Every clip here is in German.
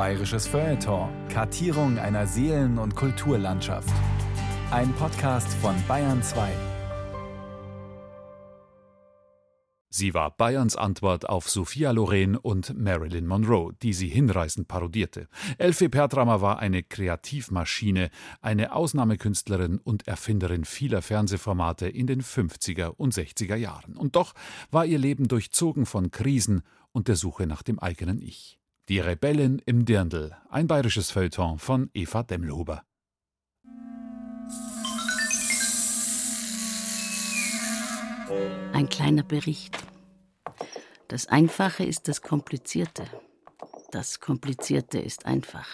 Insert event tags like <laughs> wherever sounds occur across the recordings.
Bayerisches Feuilleton. Kartierung einer Seelen- und Kulturlandschaft. Ein Podcast von Bayern 2. Sie war Bayerns Antwort auf Sophia Loren und Marilyn Monroe, die sie hinreißend parodierte. Elfie Pertrammer war eine Kreativmaschine, eine Ausnahmekünstlerin und Erfinderin vieler Fernsehformate in den 50er und 60er Jahren. Und doch war ihr Leben durchzogen von Krisen und der Suche nach dem eigenen Ich. Die Rebellin im Dirndl, ein bayerisches Feuilleton von Eva Demmelhuber. Ein kleiner Bericht. Das Einfache ist das Komplizierte. Das Komplizierte ist einfach.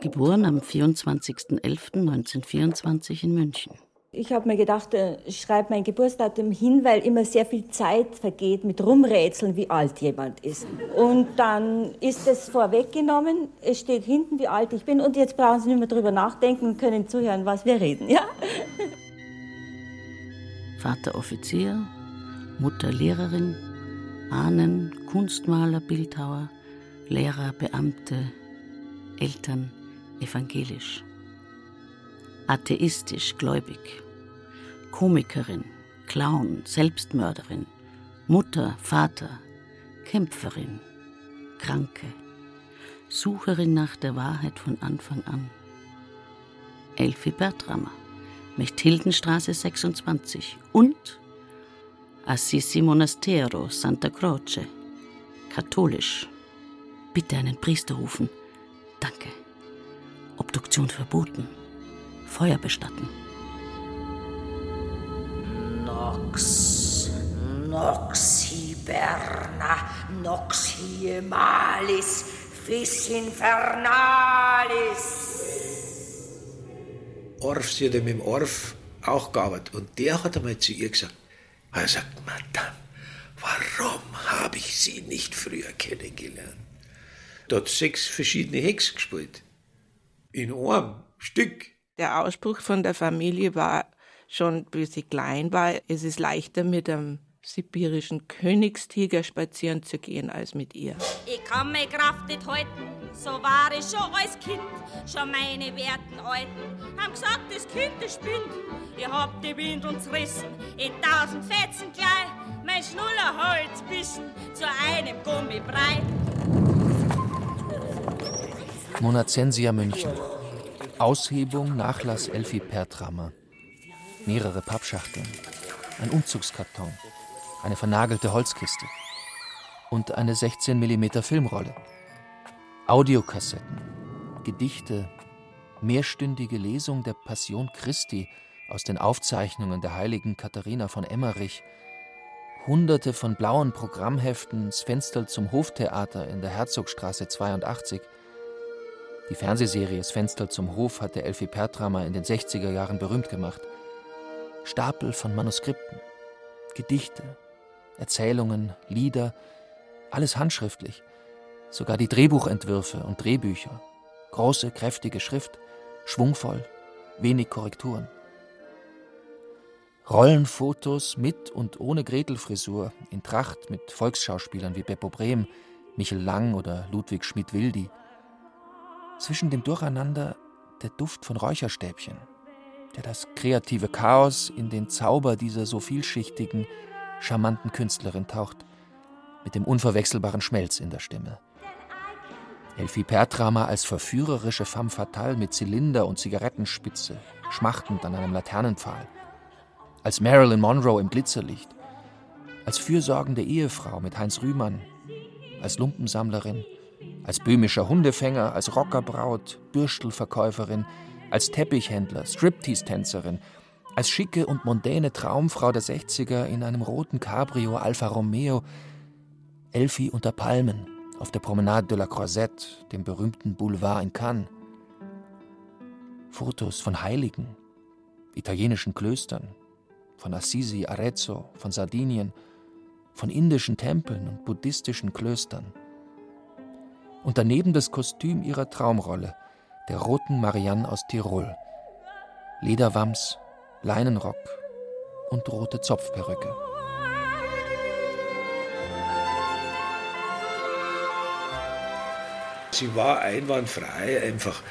Geboren am 24.11.1924 in München. Ich habe mir gedacht, äh, ich schreibe mein Geburtsdatum hin, weil immer sehr viel Zeit vergeht mit Rumrätseln, wie alt jemand ist. Und dann ist es vorweggenommen, es steht hinten, wie alt ich bin und jetzt brauchen Sie nicht mehr drüber nachdenken und können zuhören, was wir reden. Ja? <laughs> Vater Offizier, Mutter Lehrerin, Ahnen Kunstmaler, Bildhauer, Lehrer, Beamte, Eltern evangelisch. Atheistisch, gläubig. Komikerin, Clown, Selbstmörderin, Mutter, Vater, Kämpferin, Kranke, Sucherin nach der Wahrheit von Anfang an. Elfie Bertrammer. Mechthildenstraße 26 und Assisi Monastero Santa Croce, katholisch. Bitte einen Priester rufen. Danke. Obduktion verboten. Feuer bestatten. Nox, nox hiberna, nox hiemalis, fis infernalis. Orf, sie hat ja mit dem Orf auch gearbeitet. Und der hat einmal zu ihr gesagt, er sagt, Madame, warum habe ich Sie nicht früher kennengelernt? Da hat sechs verschiedene Hex gespielt. In einem Stück. Der Ausspruch von der Familie war schon, bis sie klein war, es ist leichter mit einem sibirischen Königstiger spazieren zu gehen als mit ihr. Ich kann meine Kraft nicht halten, so war ich schon als Kind. Schon meine werten Alten haben gesagt, das Kind das spinnt. Ich hab die Windeln zerrissen, in tausend Fetzen gleich, mein Schnuller Holz bissen zu einem Gummibrei. Monazensia München. Aushebung Nachlass Elfie Pertrammer. Mehrere Pappschachteln. Ein Umzugskarton eine vernagelte Holzkiste und eine 16 mm Filmrolle. Audiokassetten, Gedichte, mehrstündige Lesung der Passion Christi aus den Aufzeichnungen der heiligen Katharina von Emmerich, Hunderte von blauen Programmheften, das Fenster zum Hoftheater in der Herzogstraße 82. Die Fernsehserie Das Fenster zum Hof hatte Elfie Pertrammer in den 60er Jahren berühmt gemacht. Stapel von Manuskripten, Gedichte, Erzählungen, Lieder, alles handschriftlich, sogar die Drehbuchentwürfe und Drehbücher. Große, kräftige Schrift, schwungvoll, wenig Korrekturen. Rollenfotos mit und ohne Gretelfrisur, in Tracht mit Volksschauspielern wie Beppo Brehm, Michel Lang oder Ludwig Schmidt-Wildi. Zwischen dem Durcheinander der Duft von Räucherstäbchen, der das kreative Chaos in den Zauber dieser so vielschichtigen, charmanten Künstlerin taucht, mit dem unverwechselbaren Schmelz in der Stimme. Elfie Pertrammer als verführerische femme fatale mit Zylinder und Zigarettenspitze, schmachtend an einem Laternenpfahl. Als Marilyn Monroe im Glitzerlicht. Als fürsorgende Ehefrau mit Heinz Rühmann. Als Lumpensammlerin. Als böhmischer Hundefänger, als Rockerbraut, Bürstelverkäuferin, als Teppichhändler, Striptease-Tänzerin, als schicke und mondäne Traumfrau der 60er in einem roten Cabrio Alfa Romeo, Elfie unter Palmen auf der Promenade de la Croisette, dem berühmten Boulevard in Cannes. Fotos von Heiligen, italienischen Klöstern, von Assisi, Arezzo, von Sardinien, von indischen Tempeln und buddhistischen Klöstern. Und daneben das Kostüm ihrer Traumrolle, der roten Marianne aus Tirol. Lederwams, Leinenrock und rote Zopfperücke. Sie war einwandfrei, einfach,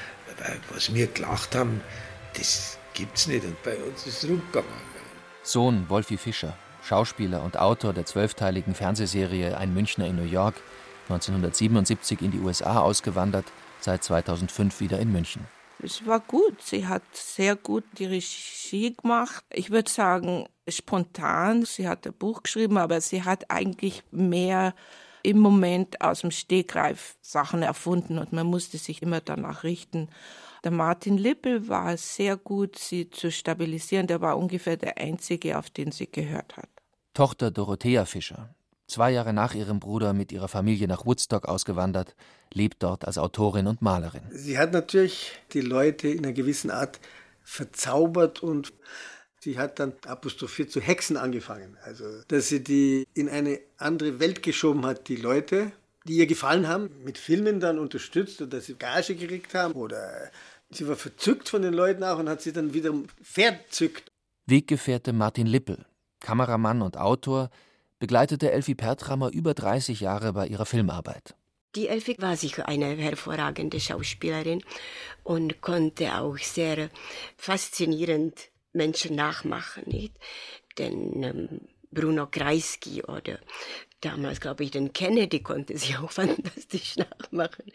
was wir gelacht haben, das gibt's nicht und bei uns ist es rumgegangen. Sohn Wolfi Fischer, Schauspieler und Autor der zwölfteiligen Fernsehserie Ein Münchner in New York, 1977 in die USA ausgewandert, seit 2005 wieder in München. Es war gut. Sie hat sehr gut die Regie gemacht. Ich würde sagen, spontan. Sie hat ein Buch geschrieben, aber sie hat eigentlich mehr im Moment aus dem Stegreif Sachen erfunden und man musste sich immer danach richten. Der Martin Lippel war sehr gut, sie zu stabilisieren. Der war ungefähr der Einzige, auf den sie gehört hat. Tochter Dorothea Fischer, zwei Jahre nach ihrem Bruder mit ihrer Familie nach Woodstock ausgewandert, lebt dort als Autorin und Malerin. Sie hat natürlich die Leute in einer gewissen Art verzaubert und sie hat dann apostrophiert zu Hexen angefangen. Also, dass sie die in eine andere Welt geschoben hat, die Leute, die ihr gefallen haben, mit Filmen dann unterstützt oder dass sie Gage gekriegt haben oder sie war verzückt von den Leuten auch und hat sie dann wieder verzückt. Weggefährte Martin Lippel, Kameramann und Autor, begleitete Elfie Pertrammer über 30 Jahre bei ihrer Filmarbeit. Die Elfie war sicher eine hervorragende Schauspielerin und konnte auch sehr faszinierend Menschen nachmachen, nicht? Denn ähm, Bruno Kreisky oder damals, glaube ich, den Kennedy konnte sie <laughs> auch fantastisch nachmachen.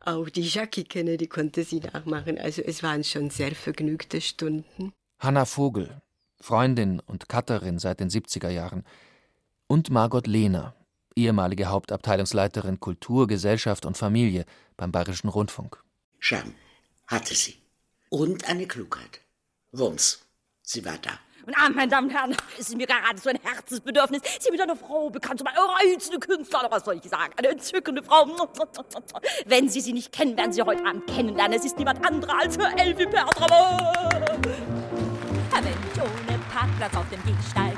Auch die Jackie Kennedy konnte sie nachmachen. Also es waren schon sehr vergnügte Stunden. Hanna Vogel, Freundin und Cutterin seit den 70er Jahren, und Margot Lehner, ehemalige Hauptabteilungsleiterin Kultur, Gesellschaft und Familie beim Bayerischen Rundfunk. Charme hatte sie. Und eine Klugheit. Wumms, sie war da. Und ah, meine Damen und Herren, es ist mir gerade so ein Herzensbedürfnis, Sie mit einer Frau bekannt zu machen. Reizende Künstler, was soll ich sagen? Eine entzückende Frau. Wenn Sie sie nicht kennen, werden Sie heute Abend kennenlernen. Es ist niemand anderer als Elfie Pertramo. Wenn ich ohne Parkplatz auf dem Gehsteig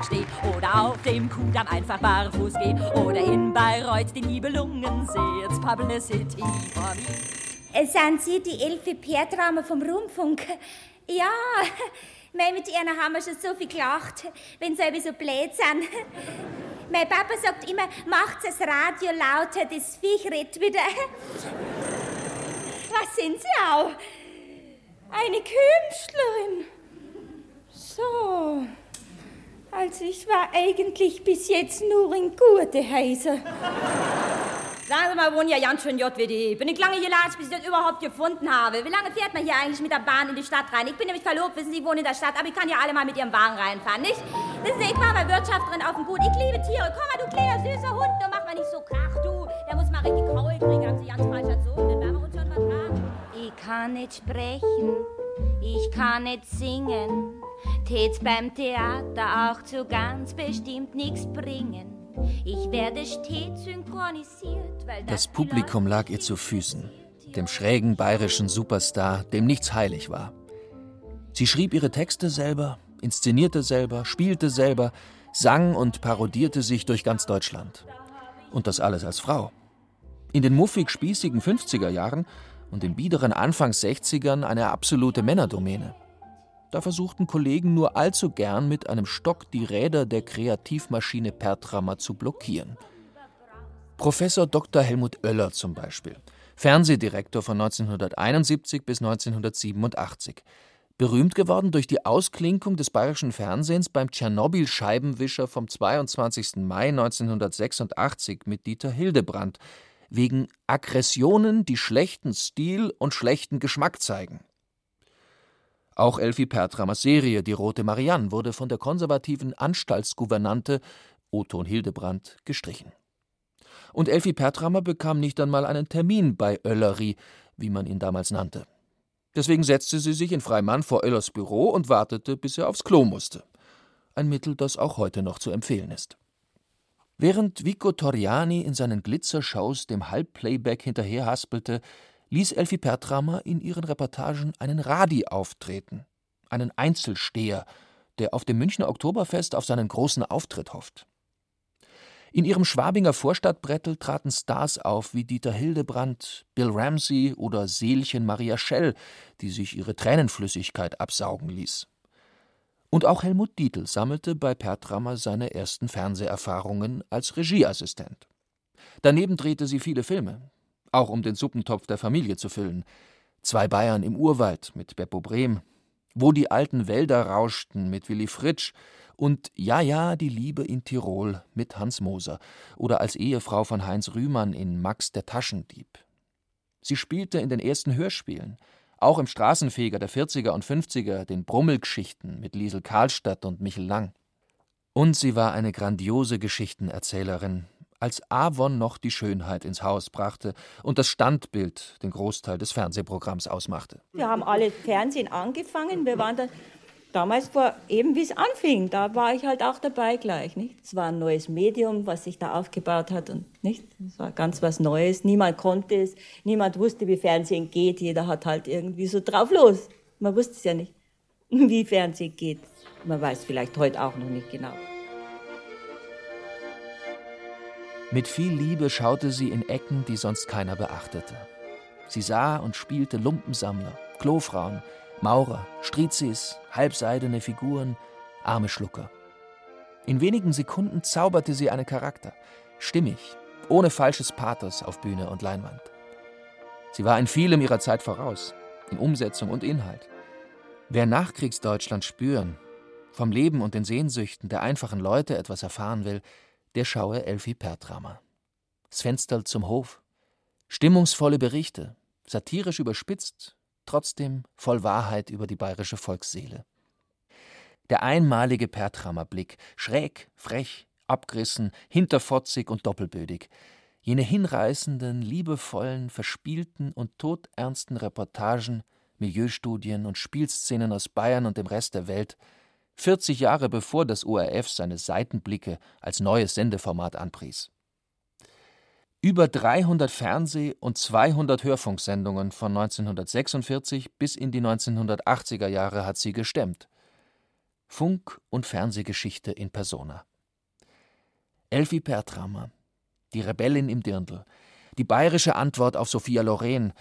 oder auf dem Kudamm einfach barfuß gehe oder in Bayreuth die Nibelungen sehe, it's Publicity for me. Sind Sie die Elfie Pertramo vom Rundfunk? <laughs> Ja, <laughs> mit ihnen haben wir schon so viel gelacht, wenn sie so blöd sind. <laughs> Mein Papa sagt immer, macht das Radio lauter, das Viech redet wieder. Was sind Sie auch? Eine Künstlerin. So. Also ich war eigentlich bis jetzt nur in gute Häuser. Sagen Sie mal, wohnen ja ganz schön JWD. Bin ich lange gelatscht, bis ich das überhaupt gefunden habe. Wie lange fährt man hier eigentlich mit der Bahn in die Stadt rein? Ich bin nämlich verlobt, wissen Sie, ich wohne in der Stadt, aber ich kann ja alle mal mit Ihrem Wagen reinfahren, nicht? Wissen Sie, ich war bei Wirtschafterin auf dem Gut. Ich liebe Tiere. Komm mal, du kleiner, süßer Hund, du mach mal nicht so krach, du. Der muss mal richtig Kraul kriegen, haben Sie ganz falsch erzogen, dann werden wir uns schon vertragen. Ich kann nicht sprechen, ich kann nicht singen. Tät's beim Theater auch zu ganz bestimmt nichts bringen. Ich werde stets synchronisiert, weil das, das Publikum lag ihr zu Füßen, dem schrägen bayerischen Superstar, dem nichts heilig war. Sie schrieb ihre Texte selber, inszenierte selber, spielte selber, sang und parodierte sich durch ganz Deutschland. Und das alles als Frau. In den muffig-spießigen 50er Jahren und den biederen Anfangs 60ern eine absolute Männerdomäne. Da versuchten Kollegen nur allzu gern mit einem Stock die Räder der Kreativmaschine Pertrammer zu blockieren. Professor Dr. Helmut Oeller zum Beispiel, Fernsehdirektor von 1971 bis 1987, berühmt geworden durch die Ausklinkung des bayerischen Fernsehens beim Tschernobyl-Scheibenwischer vom 22. Mai 1986 mit Dieter Hildebrand, wegen Aggressionen, die schlechten Stil und schlechten Geschmack zeigen. Auch Elfie Pertramers Serie Die Rote Marianne wurde von der konservativen Anstaltsgouvernante Oton Hildebrand gestrichen. Und Elfie Pertrammer bekam nicht einmal einen Termin bei Oellery, wie man ihn damals nannte. Deswegen setzte sie sich in Freimann vor Oellers Büro und wartete, bis er aufs Klo musste. Ein Mittel, das auch heute noch zu empfehlen ist. Während Vico Toriani in seinen Glitzershows dem Halbplayback hinterherhaspelte, ließ Elfie Pertrammer in ihren Reportagen einen Radi auftreten, einen Einzelsteher, der auf dem Münchner Oktoberfest auf seinen großen Auftritt hofft. In ihrem Schwabinger Vorstadtbrettel traten Stars auf wie Dieter Hildebrand, Bill Ramsey oder Seelchen Maria Schell, die sich ihre Tränenflüssigkeit absaugen ließ. Und auch Helmut Dietl sammelte bei Pertrammer seine ersten Fernseherfahrungen als Regieassistent. Daneben drehte sie viele Filme, auch um den Suppentopf der Familie zu füllen. Zwei Bayern im Urwald mit Beppo Brehm, wo die alten Wälder rauschten mit Willy Fritsch und ja, ja, die Liebe in Tirol mit Hans Moser oder als Ehefrau von Heinz Rühmann in Max der Taschendieb. Sie spielte in den ersten Hörspielen, auch im Straßenfeger der 40er und 50er, den Brummelgeschichten mit Liesel Karlstadt und Michel Lang. Und sie war eine grandiose Geschichtenerzählerin, als Avon noch die Schönheit ins Haus brachte und das Standbild den Großteil des Fernsehprogramms ausmachte. Wir haben alle Fernsehen angefangen. Wir waren dann damals vor eben wie es anfing, da war ich halt auch dabei gleich, nicht? Es war ein neues Medium, was sich da aufgebaut hat und nicht? Es war ganz was Neues. Niemand konnte es, niemand wusste, wie Fernsehen geht. Jeder hat halt irgendwie so drauf los. Man wusste es ja nicht, <laughs> wie Fernsehen geht. Man weiß vielleicht heute auch noch nicht genau. Mit viel Liebe schaute sie in Ecken, die sonst keiner beachtete. Sie sah und spielte Lumpensammler, Klofrauen, Maurer, Strizis, halbseidene Figuren, arme Schlucker. In wenigen Sekunden zauberte sie einen Charakter, stimmig, ohne falsches Pathos auf Bühne und Leinwand. Sie war in vielem ihrer Zeit voraus, in Umsetzung und Inhalt. Wer Nachkriegsdeutschland spüren, vom Leben und den Sehnsüchten der einfachen Leute etwas erfahren will, der schaue Elfie Pertramer. Das Fenster zum Hof. Stimmungsvolle Berichte, satirisch überspitzt, trotzdem voll Wahrheit über die bayerische Volksseele. Der einmalige Pertramer Blick, schräg, frech, abgerissen, hinterfotzig und doppelbödig. Jene hinreißenden, liebevollen, verspielten und todernsten Reportagen, Milieustudien und Spielszenen aus Bayern und dem Rest der Welt, 40 Jahre bevor das ORF seine Seitenblicke als neues Sendeformat anpries. Über 300 Fernseh- und 200 Hörfunksendungen von 1946 bis in die 1980er Jahre hat sie gestemmt. Funk- und Fernsehgeschichte in Persona. Elfie Pertramer, die Rebellin im Dirndl, die bayerische Antwort auf Sophia Loren,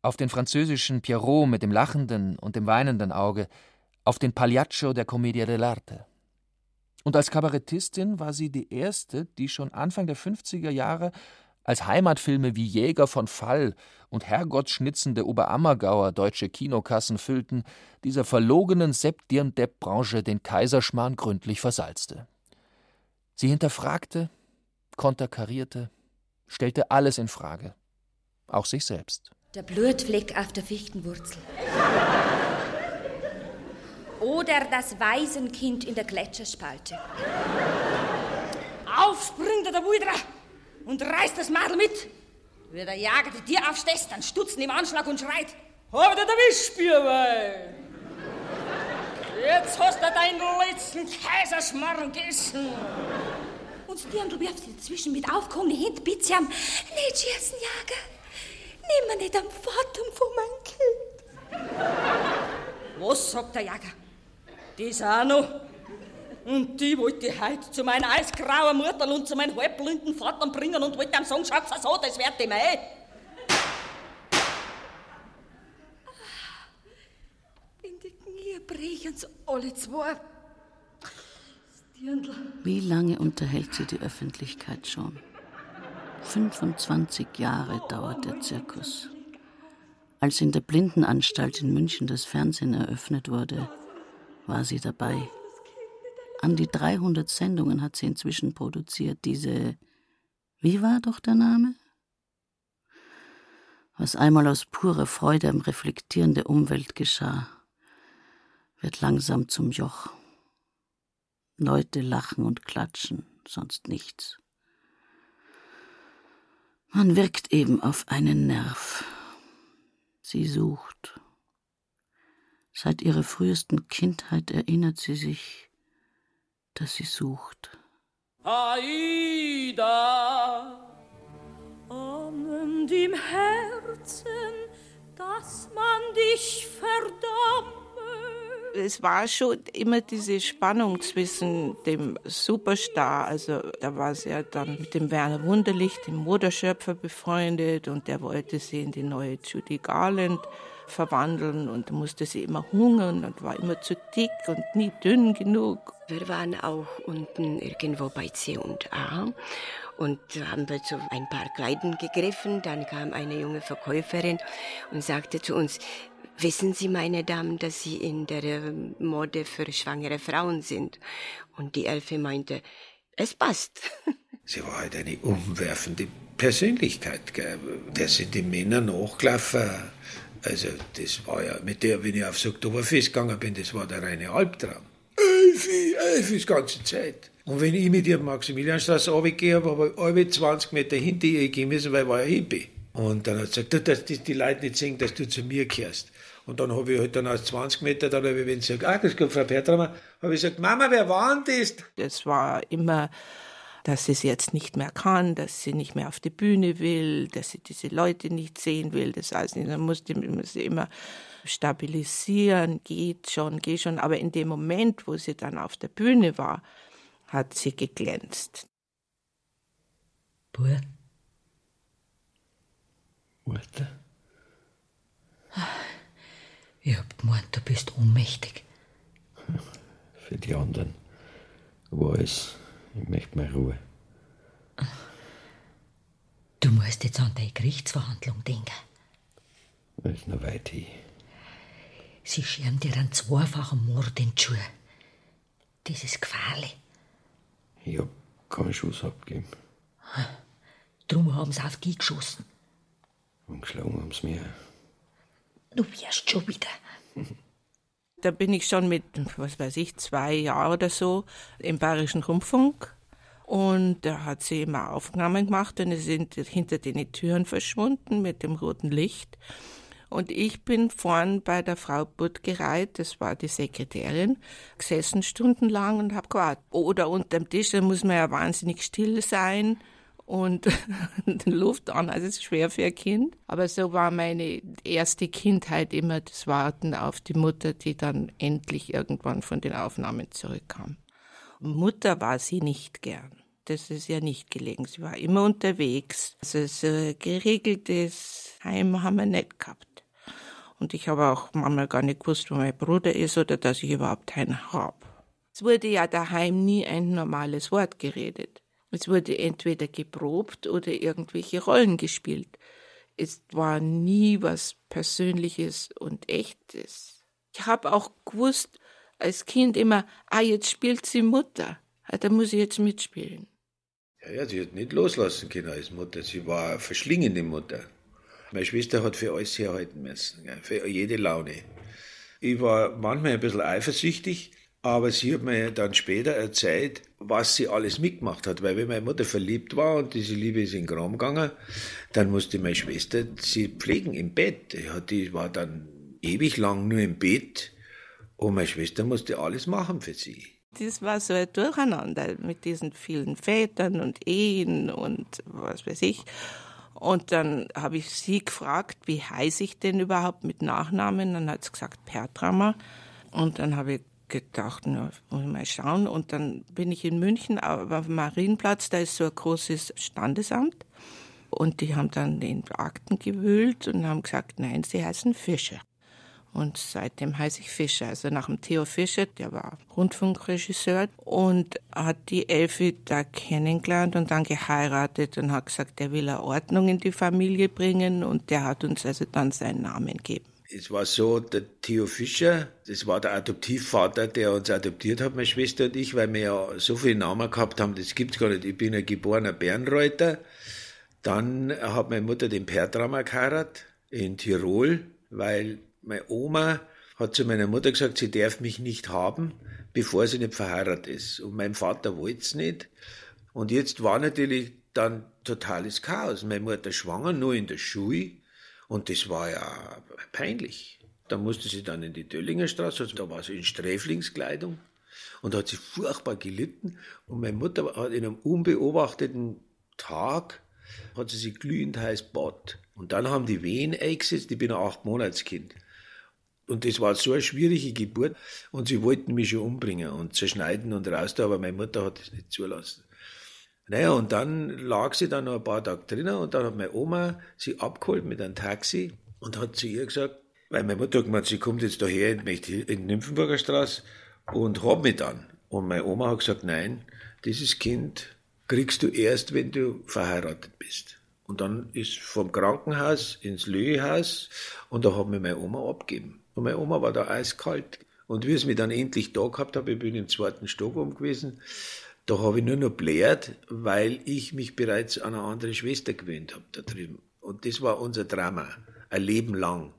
auf den französischen Pierrot mit dem lachenden und dem weinenden Auge, auf den Pagliaccio der Commedia dell'arte. Und als Kabarettistin war sie die erste, die schon Anfang der 50er Jahre als Heimatfilme wie Jäger von Fall und Herrgottschnitzende Oberammergauer deutsche Kinokassen füllten, dieser verlogenen Sepp Dirndepp-Branche den Kaiserschmarrn gründlich versalzte. Sie hinterfragte, konterkarierte, stellte alles in Frage, auch sich selbst. Der Blutfleck auf der Fichtenwurzel. Oder das Waisenkind in der Gletscherspalte. Aufspringt der Wuidra und reißt das Madel mit. Wenn der Jager die Tier aufstößt, dann stutzen im Anschlag und schreit: Hab ich erwischt, Bierweih! Jetzt hast du deinen letzten Kaiserschmarrn gegessen. Und Dirndl wirft sie dazwischen mit aufgehobenen Händen, bitte am Nicht schießen, Jager. Nimm mir nicht am Fatum von meinem Kind. Was sagt der Jager? Das auch noch. Und die wollte ich heute zu meiner eisgrauen Mutter und zu meinem halbblinden Vater bringen und wollte am sagen, schau so, das wird ihm eh. In die Knie brechen sie alle zwei. Dirndl. Wie lange unterhält sie die Öffentlichkeit schon? 25 Jahre dauert der Zirkus. Als in der Blindenanstalt in München das Fernsehen eröffnet wurde, war sie dabei. An die 300 Sendungen hat sie inzwischen produziert. Diese, wie war doch der Name? Was einmal aus purer Freude am Reflektieren der Umwelt geschah, wird langsam zum Joch. Leute lachen und klatschen, sonst nichts. Man wirkt eben auf einen Nerv. Sie sucht. Seit ihrer frühesten Kindheit erinnert sie sich, dass sie sucht. Aida, ahnend im Herzen, dass man dich verdamme. Es war schon immer diese Spannung zwischen dem Superstar, also da war sie ja dann mit dem Werner Wunderlich, dem Moderschöpfer, befreundet und der wollte sie in die neue Judy Garland verwandeln und musste sie immer hungern und war immer zu dick und nie dünn genug. Wir waren auch unten irgendwo bei C und A Und haben wir zu ein paar Kleidern gegriffen. Dann kam eine junge Verkäuferin und sagte zu uns, Wissen Sie, meine Damen, dass Sie in der ähm, Mode für schwangere Frauen sind? Und die Elfe meinte, es passt. <laughs> Sie war halt eine umwerfende Persönlichkeit. Gell? Der sind die Männer nachgelaufen. Also das war ja, mit der, wenn ich aufs Oktoberfest gegangen bin, das war der reine Albtraum. Elfi, Elfi, die ganze Zeit. Und wenn ich mit ihr Maximilianstraße runtergehe, habe ich alle 20 Meter hinter ihr gehen müssen, weil ich war ein Hippie. Und dann hat sie gesagt, du, dass die, die Leute nicht sehen, dass du zu mir gehörst. Und dann habe ich halt dann aus 20 Meter, dann habe ich, wenn sie sagt, ah, das kommt Frau Pertramer, habe ich gesagt, Mama, wer war denn das? Es war immer, dass sie es jetzt nicht mehr kann, dass sie nicht mehr auf die Bühne will, dass sie diese Leute nicht sehen will. Das heißt, dann musste sie immer stabilisieren, geht schon, geht schon. Aber in dem Moment, wo sie dann auf der Bühne war, hat sie geglänzt. Bur? Mutter? Ich hab gemeint, du bist ohnmächtig. Für die anderen war es, ich möchte mal Ruhe. Du musst jetzt an deine Gerichtsverhandlung denken. Das ist noch weit hin. Sie scheren dir einen zweifachen Mord in die Schuhe. Das ist gefährlich. Ich hab keinen Schuss abgegeben. Drum haben sie auf die geschossen. Und geschlagen haben sie mir. Du wirst schon wieder. <laughs> Da bin ich schon mit, was weiß ich, zwei Jahren oder so im Bayerischen Rundfunk. Und da hat sie immer Aufnahmen gemacht und sie sind hinter den Türen verschwunden mit dem roten Licht. Und ich bin vorn bei der Frau Buttgereit, das war die Sekretärin, gesessen stundenlang und habe gewartet. Oder unterm Tisch, da muss man ja wahnsinnig still sein und <laughs> Luft an. Also es ist schwer für ein Kind. Aber so war meine erste Kindheit immer das Warten auf die Mutter, die dann endlich irgendwann von den Aufnahmen zurückkam. Mutter war sie nicht gern. Das ist ja nicht gelegen. Sie war immer unterwegs. Also so geregeltes Heim haben wir nicht gehabt. Und ich habe auch manchmal gar nicht gewusst, wo mein Bruder ist oder dass ich überhaupt einen habe. Es wurde ja daheim nie ein normales Wort geredet. Es wurde entweder geprobt oder irgendwelche Rollen gespielt. Es war nie was Persönliches und Echtes. Ich habe auch gewusst als Kind immer, ah, jetzt spielt sie Mutter. Ah, da muss ich jetzt mitspielen. Ja, ja, sie hat nicht loslassen können als Mutter. Sie war eine verschlingende Mutter. Meine Schwester hat für alles herhalten müssen, für jede Laune. Ich war manchmal ein bisschen eifersüchtig, aber sie hat mir dann später erzählt, was sie alles mitgemacht hat. Weil wenn meine Mutter verliebt war und diese Liebe ist in den Kram gegangen, dann musste meine Schwester sie pflegen im Bett. Die war dann ewig lang nur im Bett und meine Schwester musste alles machen für sie. Das war so ein Durcheinander mit diesen vielen Vätern und Ehen und was weiß ich. Und dann habe ich sie gefragt, wie heiße ich denn überhaupt mit Nachnamen? Dann hat sie gesagt Pertrammer. Und dann habe ich gedacht, na, muss ich mal schauen. Und dann bin ich in München auf dem Marienplatz, da ist so ein großes Standesamt. Und die haben dann in Akten gewühlt und haben gesagt, nein, sie heißen Fischer. Und seitdem heiße ich Fischer. Also nach dem Theo Fischer, der war Rundfunkregisseur und hat die Elfi da kennengelernt und dann geheiratet und hat gesagt, er will eine Ordnung in die Familie bringen und der hat uns also dann seinen Namen gegeben. Es war so, der Theo Fischer, das war der Adoptivvater, der uns adoptiert hat, meine Schwester und ich, weil wir ja so viele Namen gehabt haben, das gibt's gar nicht. Ich bin ein geborener Bernreuter. Dann hat meine Mutter den Pertramer geheiratet in Tirol, weil meine Oma hat zu meiner Mutter gesagt, sie darf mich nicht haben, bevor sie nicht verheiratet ist. Und mein Vater wollte es nicht. Und jetzt war natürlich dann totales Chaos. Meine Mutter schwanger, nur in der Schule. Und das war ja peinlich. Da musste sie dann in die Döllinger Straße, also da war sie in Sträflingskleidung und hat sie furchtbar gelitten. Und meine Mutter hat in einem unbeobachteten Tag, hat sie sich glühend heiß bad. Und dann haben die Wehen eingesetzt, ich bin ein acht Monatskind. Und das war so eine schwierige Geburt und sie wollten mich schon umbringen und zerschneiden und raus aber meine Mutter hat das nicht zulassen. Naja, und dann lag sie dann noch ein paar Tage drinnen und dann hat meine Oma sie abgeholt mit einem Taxi und hat zu ihr gesagt, weil meine Mutter hat gemeint, sie kommt jetzt daher in, in Nymphenburger Straße und hab mich dann. Und meine Oma hat gesagt, nein, dieses Kind kriegst du erst, wenn du verheiratet bist. Und dann ist vom Krankenhaus ins Löhehaus und da hat mir meine Oma abgegeben. Und meine Oma war da eiskalt. Und wie es mich dann endlich da gehabt habe, ich bin im zweiten Stock oben gewesen, da habe ich nur noch blärt, weil ich mich bereits an eine andere Schwester gewöhnt habe da drüben. Und das war unser Drama, ein Leben lang.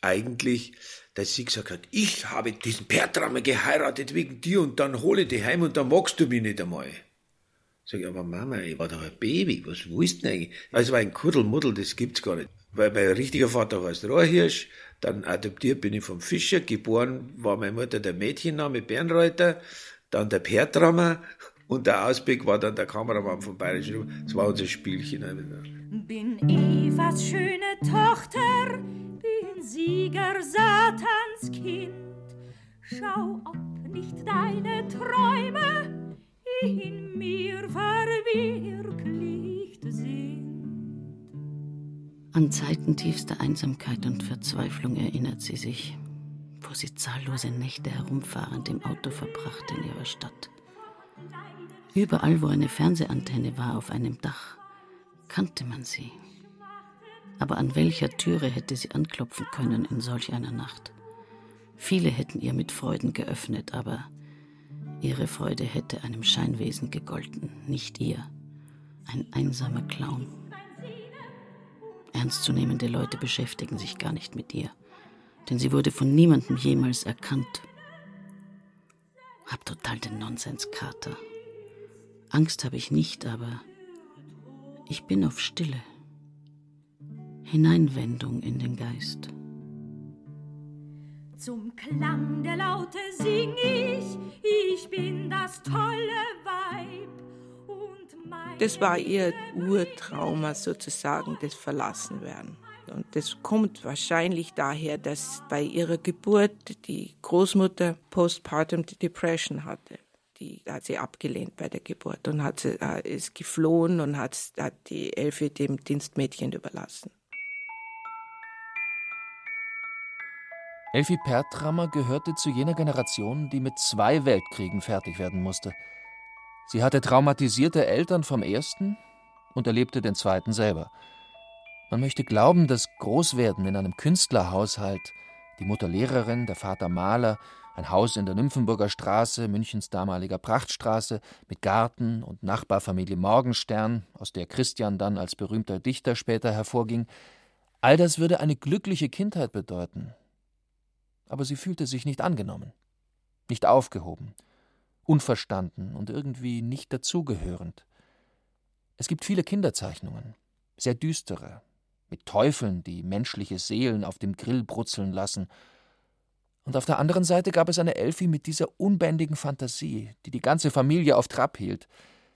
Eigentlich, dass sie gesagt hat, ich habe diesen Pertrammer geheiratet wegen dir und dann hole ich dich heim und dann magst du mich nicht einmal. Sag ich, aber Mama, ich war doch ein Baby, was willst du denn eigentlich? Also war ein Kuddelmuddel, das gibt's gar nicht. Weil mein richtiger Vater heißt Rohrhirsch, dann adoptiert bin ich vom Fischer, geboren war meine Mutter der Mädchenname Bernreuther, dann der Pertrammer und der Ausblick war dann der Kameramann vom Bayerischen. Das war unser Spielchen. Bin Evas schöne Tochter, bin Sieger Satans Kind. Schau, ob nicht deine Träume in mir verwirklicht sind. An Zeiten tiefster Einsamkeit und Verzweiflung erinnert sie sich, wo sie zahllose Nächte herumfahrend im Auto verbrachte in ihrer Stadt. Überall, wo eine Fernsehantenne war auf einem Dach, kannte man sie. Aber an welcher Türe hätte sie anklopfen können in solch einer Nacht? Viele hätten ihr mit Freuden geöffnet, aber ihre Freude hätte einem Scheinwesen gegolten, nicht ihr. Ein einsamer Clown. Ernstzunehmende Leute beschäftigen sich gar nicht mit ihr, denn sie wurde von niemandem jemals erkannt. Hab total den Nonsenskater. Angst habe ich nicht, aber ich bin auf Stille. Hineinwendung in den Geist. Zum Klang der Laute sing ich, ich bin das tolle Weib. Das war ihr Urtrauma sozusagen, das Verlassenwerden. Und das kommt wahrscheinlich daher, dass bei ihrer Geburt die Großmutter Postpartum Depression hatte die hat sie abgelehnt bei der Geburt und hat, äh, ist geflohen und hat, hat die Elfe dem Dienstmädchen überlassen. Elfi Pertrammer gehörte zu jener Generation, die mit zwei Weltkriegen fertig werden musste. Sie hatte traumatisierte Eltern vom ersten und erlebte den zweiten selber. Man möchte glauben, dass Großwerden in einem Künstlerhaushalt, die Mutter Lehrerin, der Vater Maler, ein Haus in der Nymphenburger Straße, Münchens damaliger Prachtstraße, mit Garten und Nachbarfamilie Morgenstern, aus der Christian dann als berühmter Dichter später hervorging. All das würde eine glückliche Kindheit bedeuten. Aber sie fühlte sich nicht angenommen, nicht aufgehoben, unverstanden und irgendwie nicht dazugehörend. Es gibt viele Kinderzeichnungen, sehr düstere, mit Teufeln, die menschliche Seelen auf dem Grill brutzeln lassen, und auf der anderen Seite gab es eine Elfi mit dieser unbändigen Fantasie, die die ganze Familie auf Trab hielt,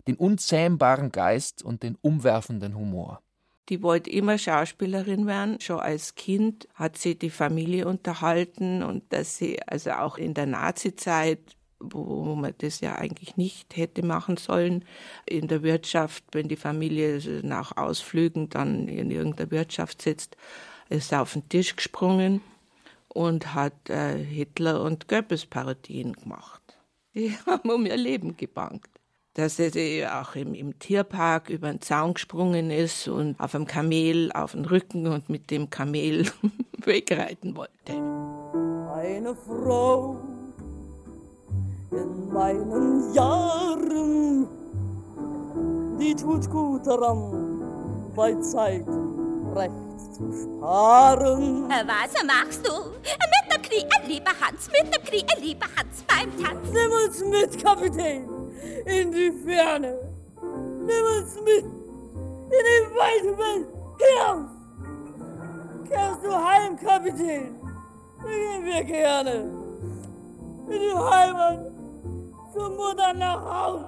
den unzähmbaren Geist und den umwerfenden Humor. Die wollte immer Schauspielerin werden. Schon als Kind hat sie die Familie unterhalten und dass sie also auch in der Nazizeit wo man das ja eigentlich nicht hätte machen sollen. In der Wirtschaft, wenn die Familie nach Ausflügen dann in irgendeiner Wirtschaft sitzt, ist auf den Tisch gesprungen und hat äh, Hitler und Goebbels Parodien gemacht. <laughs> Die haben um ihr Leben gebankt. Dass sie auch im, im Tierpark über den Zaun gesprungen ist und auf einem Kamel auf den Rücken und mit dem Kamel <laughs> wegreiten wollte. Eine Frau in meinen Jahren, die tut gut daran, bei Zeiten recht zu sparen. Äh, was machst du? Mit dem Knie, lieber Hans, mit dem Knie, lieber Hans, beim Tanz. Nimm uns mit, Kapitän, in die Ferne. Nimm uns mit in die weite Welt hinaus. Kehrst du heim, Kapitän? Gehen wir gerne. In die Heimat, zur Mutter nach Hause.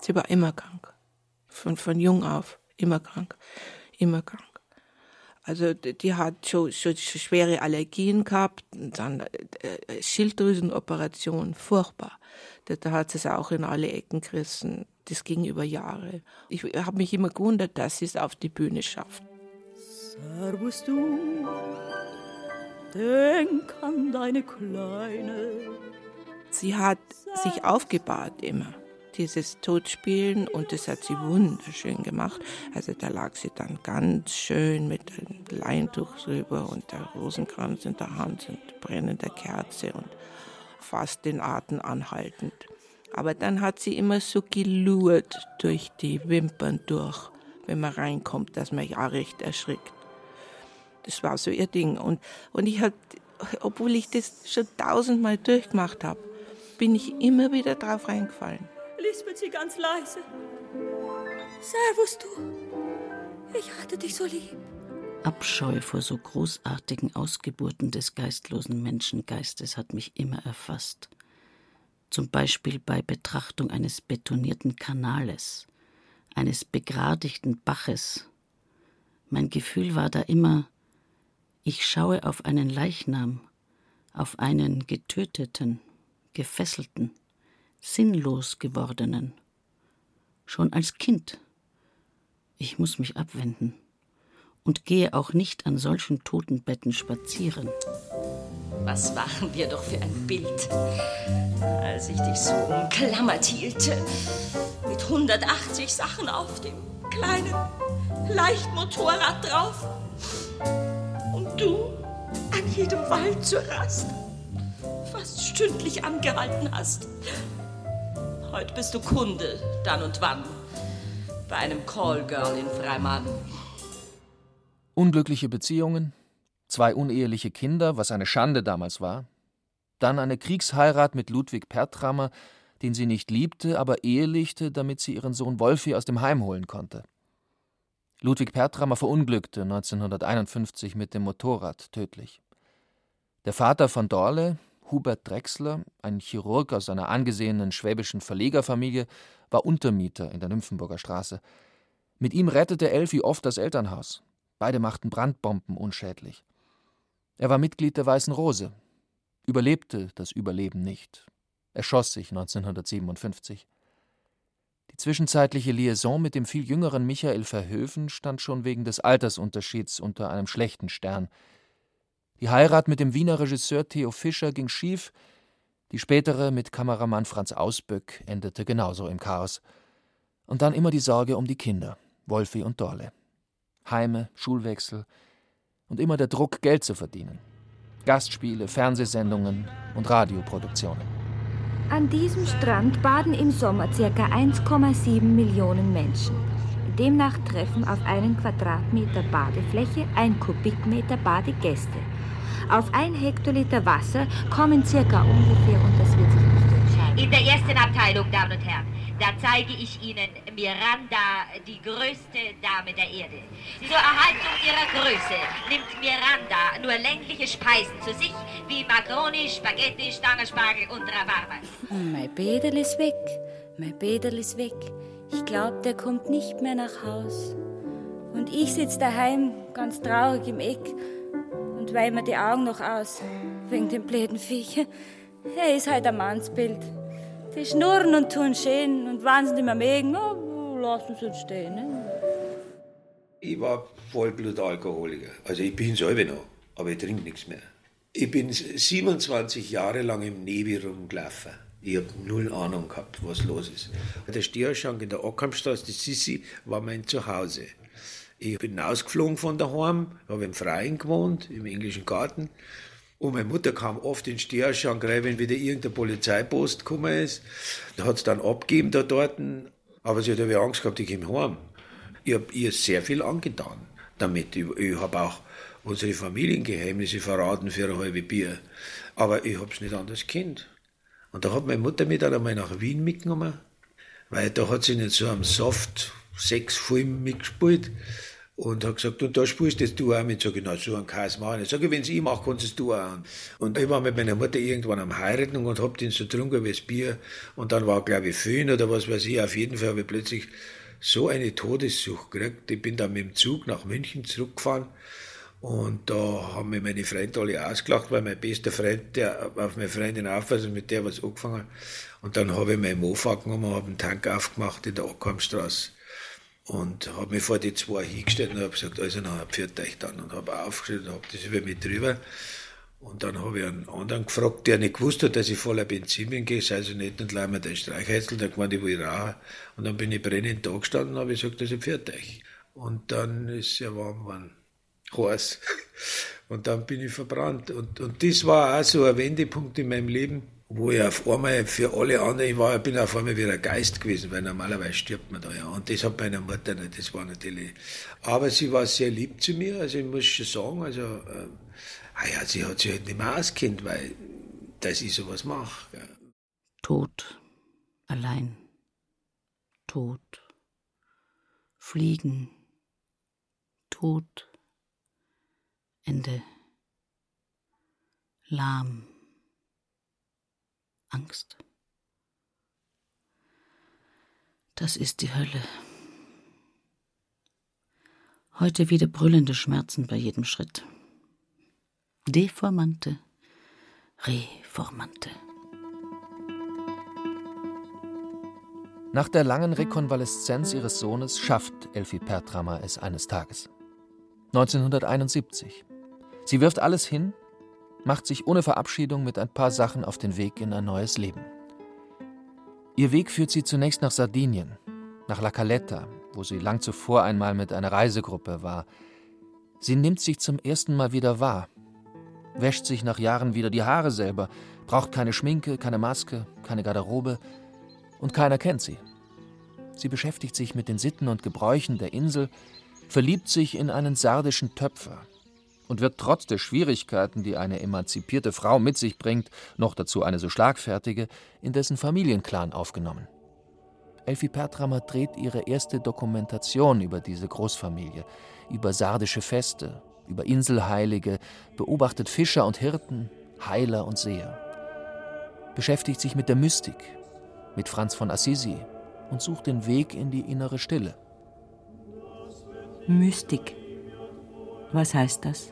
Sie war immer krank. Von, von jung auf. Immer krank. Immer krank. Also die hat schon, schon schwere Allergien gehabt, dann äh, äh, Schilddrüsenoperation, furchtbar. Da, hat sie es auch in alle Ecken gerissen. Das ging über Jahre. Ich habe mich immer gewundert, dass sie es auf die Bühne schafft. Servus du, denk an deine Kleine. Sie hat sich aufgebaut immer. Dieses Totspielen und das hat sie wunderschön gemacht. Also da lag sie dann ganz schön mit einem Leintuch drüber und der Rosenkranz in der Hand und brennende Kerze und fast den Atem anhaltend. Aber dann hat sie immer so gelurrt durch die Wimpern durch, wenn man reinkommt, dass man ja recht erschrickt. Das war so ihr Ding. Und, und ich halt, obwohl ich das schon tausendmal durchgemacht habe, bin ich immer wieder drauf reingefallen. Lisbeth, sie ganz leise. Servus, du. Ich hatte dich so lieb. Abscheu vor so großartigen Ausgeburten des geistlosen Menschengeistes hat mich immer erfasst. Zum Beispiel bei Betrachtung eines betonierten Kanales, eines begradigten Baches. Mein Gefühl war da immer, ich schaue auf einen Leichnam, auf einen getöteten, gefesselten, sinnlos gewordenen. Schon als Kind. Ich muss mich abwenden und gehe auch nicht an solchen Totenbetten spazieren. Was waren wir doch für ein Bild, als ich dich so umklammert hielt, mit 180 Sachen auf dem kleinen Leichtmotorrad drauf und du an jedem Wald zur Rast fast stündlich angehalten hast. Heute bist du Kunde, dann und wann, bei einem Callgirl in Freimann. Unglückliche Beziehungen, zwei uneheliche Kinder, was eine Schande damals war, dann eine Kriegsheirat mit Ludwig Pertrammer, den sie nicht liebte, aber ehelichte, damit sie ihren Sohn Wolfi aus dem Heim holen konnte. Ludwig Pertrammer verunglückte 1951 mit dem Motorrad tödlich. Der Vater von Dorle, Hubert Drechsler, ein Chirurg aus einer angesehenen schwäbischen Verlegerfamilie, war Untermieter in der Nymphenburger Straße. Mit ihm rettete Elfi oft das Elternhaus. Beide machten Brandbomben unschädlich. Er war Mitglied der Weißen Rose, überlebte das Überleben nicht, erschoss sich 1957. Die zwischenzeitliche Liaison mit dem viel jüngeren Michael Verhöfen stand schon wegen des Altersunterschieds unter einem schlechten Stern. Die Heirat mit dem Wiener Regisseur Theo Fischer ging schief, die spätere mit Kameramann Franz Ausböck endete genauso im Chaos. Und dann immer die Sorge um die Kinder, Wolfi und Dorle. Heime, Schulwechsel und immer der Druck, Geld zu verdienen. Gastspiele, Fernsehsendungen und Radioproduktionen. An diesem Strand baden im Sommer ca. 1,7 Millionen Menschen. Demnach treffen auf einen Quadratmeter Badefläche ein Kubikmeter Badegäste. Auf ein Hektoliter Wasser kommen circa ungefähr, und das wird sich nicht entscheiden. In der ersten Abteilung, Damen und Herren, da zeige ich Ihnen Miranda, die größte Dame der Erde. Zur Erhaltung ihrer Größe nimmt Miranda nur längliche Speisen zu sich, wie Macaroni, Spaghetti, Stangenspargel und Rhabarber. Mein Bäderl ist weg, mein Bäderl ist weg. Ich glaub, der kommt nicht mehr nach Haus. Und ich sitz daheim, ganz traurig im Eck und weih mir die Augen noch aus, wegen dem bläden Viecher. Er ist halt ein Mannsbild. Die schnurren und tun schön und wenn sie nicht mehr mögen, oh, lassen sie uns stehen. Ne? Ich war Vollblutalkoholiker. Also ich bin selber noch, aber ich trinke nichts mehr. Ich bin 27 Jahre lang im Nebi rumgelaufen. Ich habe null Ahnung gehabt, was los ist. Der Stierschank in der Ockhamstraße, die Sissi, war mein Zuhause. Ich bin ausgeflogen von daheim, habe im Freien gewohnt, im englischen Garten. Und meine Mutter kam oft in Stierschank rein, wenn wieder irgendein Polizeipost gekommen ist. Da hat es dann abgegeben da dort. Aber sie hat aber Angst gehabt, ich komme heim. Ich habe ihr sehr viel angetan damit. Ich, ich habe auch unsere Familiengeheimnisse verraten für ein halbes Bier. Aber ich habe es nicht anders kennt. Und da hat meine Mutter mich dann einmal nach Wien mitgenommen, weil da hat sie nicht so am Soft-Sex-Film mitgespielt und hat gesagt, und da spielst das du auch mit. Sag ich, na, so einen Kass machen. Ich, wenn ich mache, kannst du auch. Und ich war mit meiner Mutter irgendwann am Heiraten und hab den so getrunken wie das Bier. Und dann war, glaube ich, Föhn oder was weiß ich. Auf jeden Fall habe ich plötzlich so eine Todessucht gekriegt. Ich bin dann mit dem Zug nach München zurückgefahren. Und da haben mir meine Freunde alle ausgelacht, weil mein bester Freund, der auf meine Freundin aufpasst und mit der was angefangen Und dann habe ich mein Mofa genommen, habe einen Tank aufgemacht in der Ockhamstraße und habe mich vor die zwei hingestellt und habe gesagt, also na, pfiat euch dann und habe aufgestellt und habe das über mich drüber Und dann habe ich einen anderen gefragt, der nicht gewusst hat, dass ich voller Benzin bin, sei so nett und leih mir den Streichhölzel, der gemeint, ich will rauchen. Und dann bin ich brennend da gestanden und habe gesagt, das ist fertig. Und dann ist es ja warm geworden. Heiß. Und dann bin ich verbrannt. Und, und das war auch so ein Wendepunkt in meinem Leben, wo ich auf einmal für alle anderen, ich war, bin auf einmal wieder Geist gewesen, weil normalerweise stirbt man da ja. Und das hat meine Mutter nicht, das war natürlich. Aber sie war sehr lieb zu mir, also ich muss schon sagen, also, äh, ah ja, sie hat sich halt nicht mehr auskennt, weil, dass ich sowas mache. Ja. Tod, allein, Tod, Fliegen, Tod, Ende, lahm. Angst. Das ist die Hölle. Heute wieder brüllende Schmerzen bei jedem Schritt. Deformante, reformante. Nach der langen Rekonvaleszenz ihres Sohnes schafft Elfie Pertrammer es eines Tages. 1971. Sie wirft alles hin, macht sich ohne Verabschiedung mit ein paar Sachen auf den Weg in ein neues Leben. Ihr Weg führt sie zunächst nach Sardinien, nach La Caletta, wo sie lang zuvor einmal mit einer Reisegruppe war. Sie nimmt sich zum ersten Mal wieder wahr, wäscht sich nach Jahren wieder die Haare selber, braucht keine Schminke, keine Maske, keine Garderobe und keiner kennt sie. Sie beschäftigt sich mit den Sitten und Gebräuchen der Insel, verliebt sich in einen sardischen Töpfer, und wird trotz der Schwierigkeiten, die eine emanzipierte Frau mit sich bringt, noch dazu eine so schlagfertige, in dessen Familienclan aufgenommen. Elfie Pertrammer dreht ihre erste Dokumentation über diese Großfamilie, über sardische Feste, über Inselheilige, beobachtet Fischer und Hirten, Heiler und Seher. Beschäftigt sich mit der Mystik, mit Franz von Assisi und sucht den Weg in die innere Stille. Mystik. Was heißt das?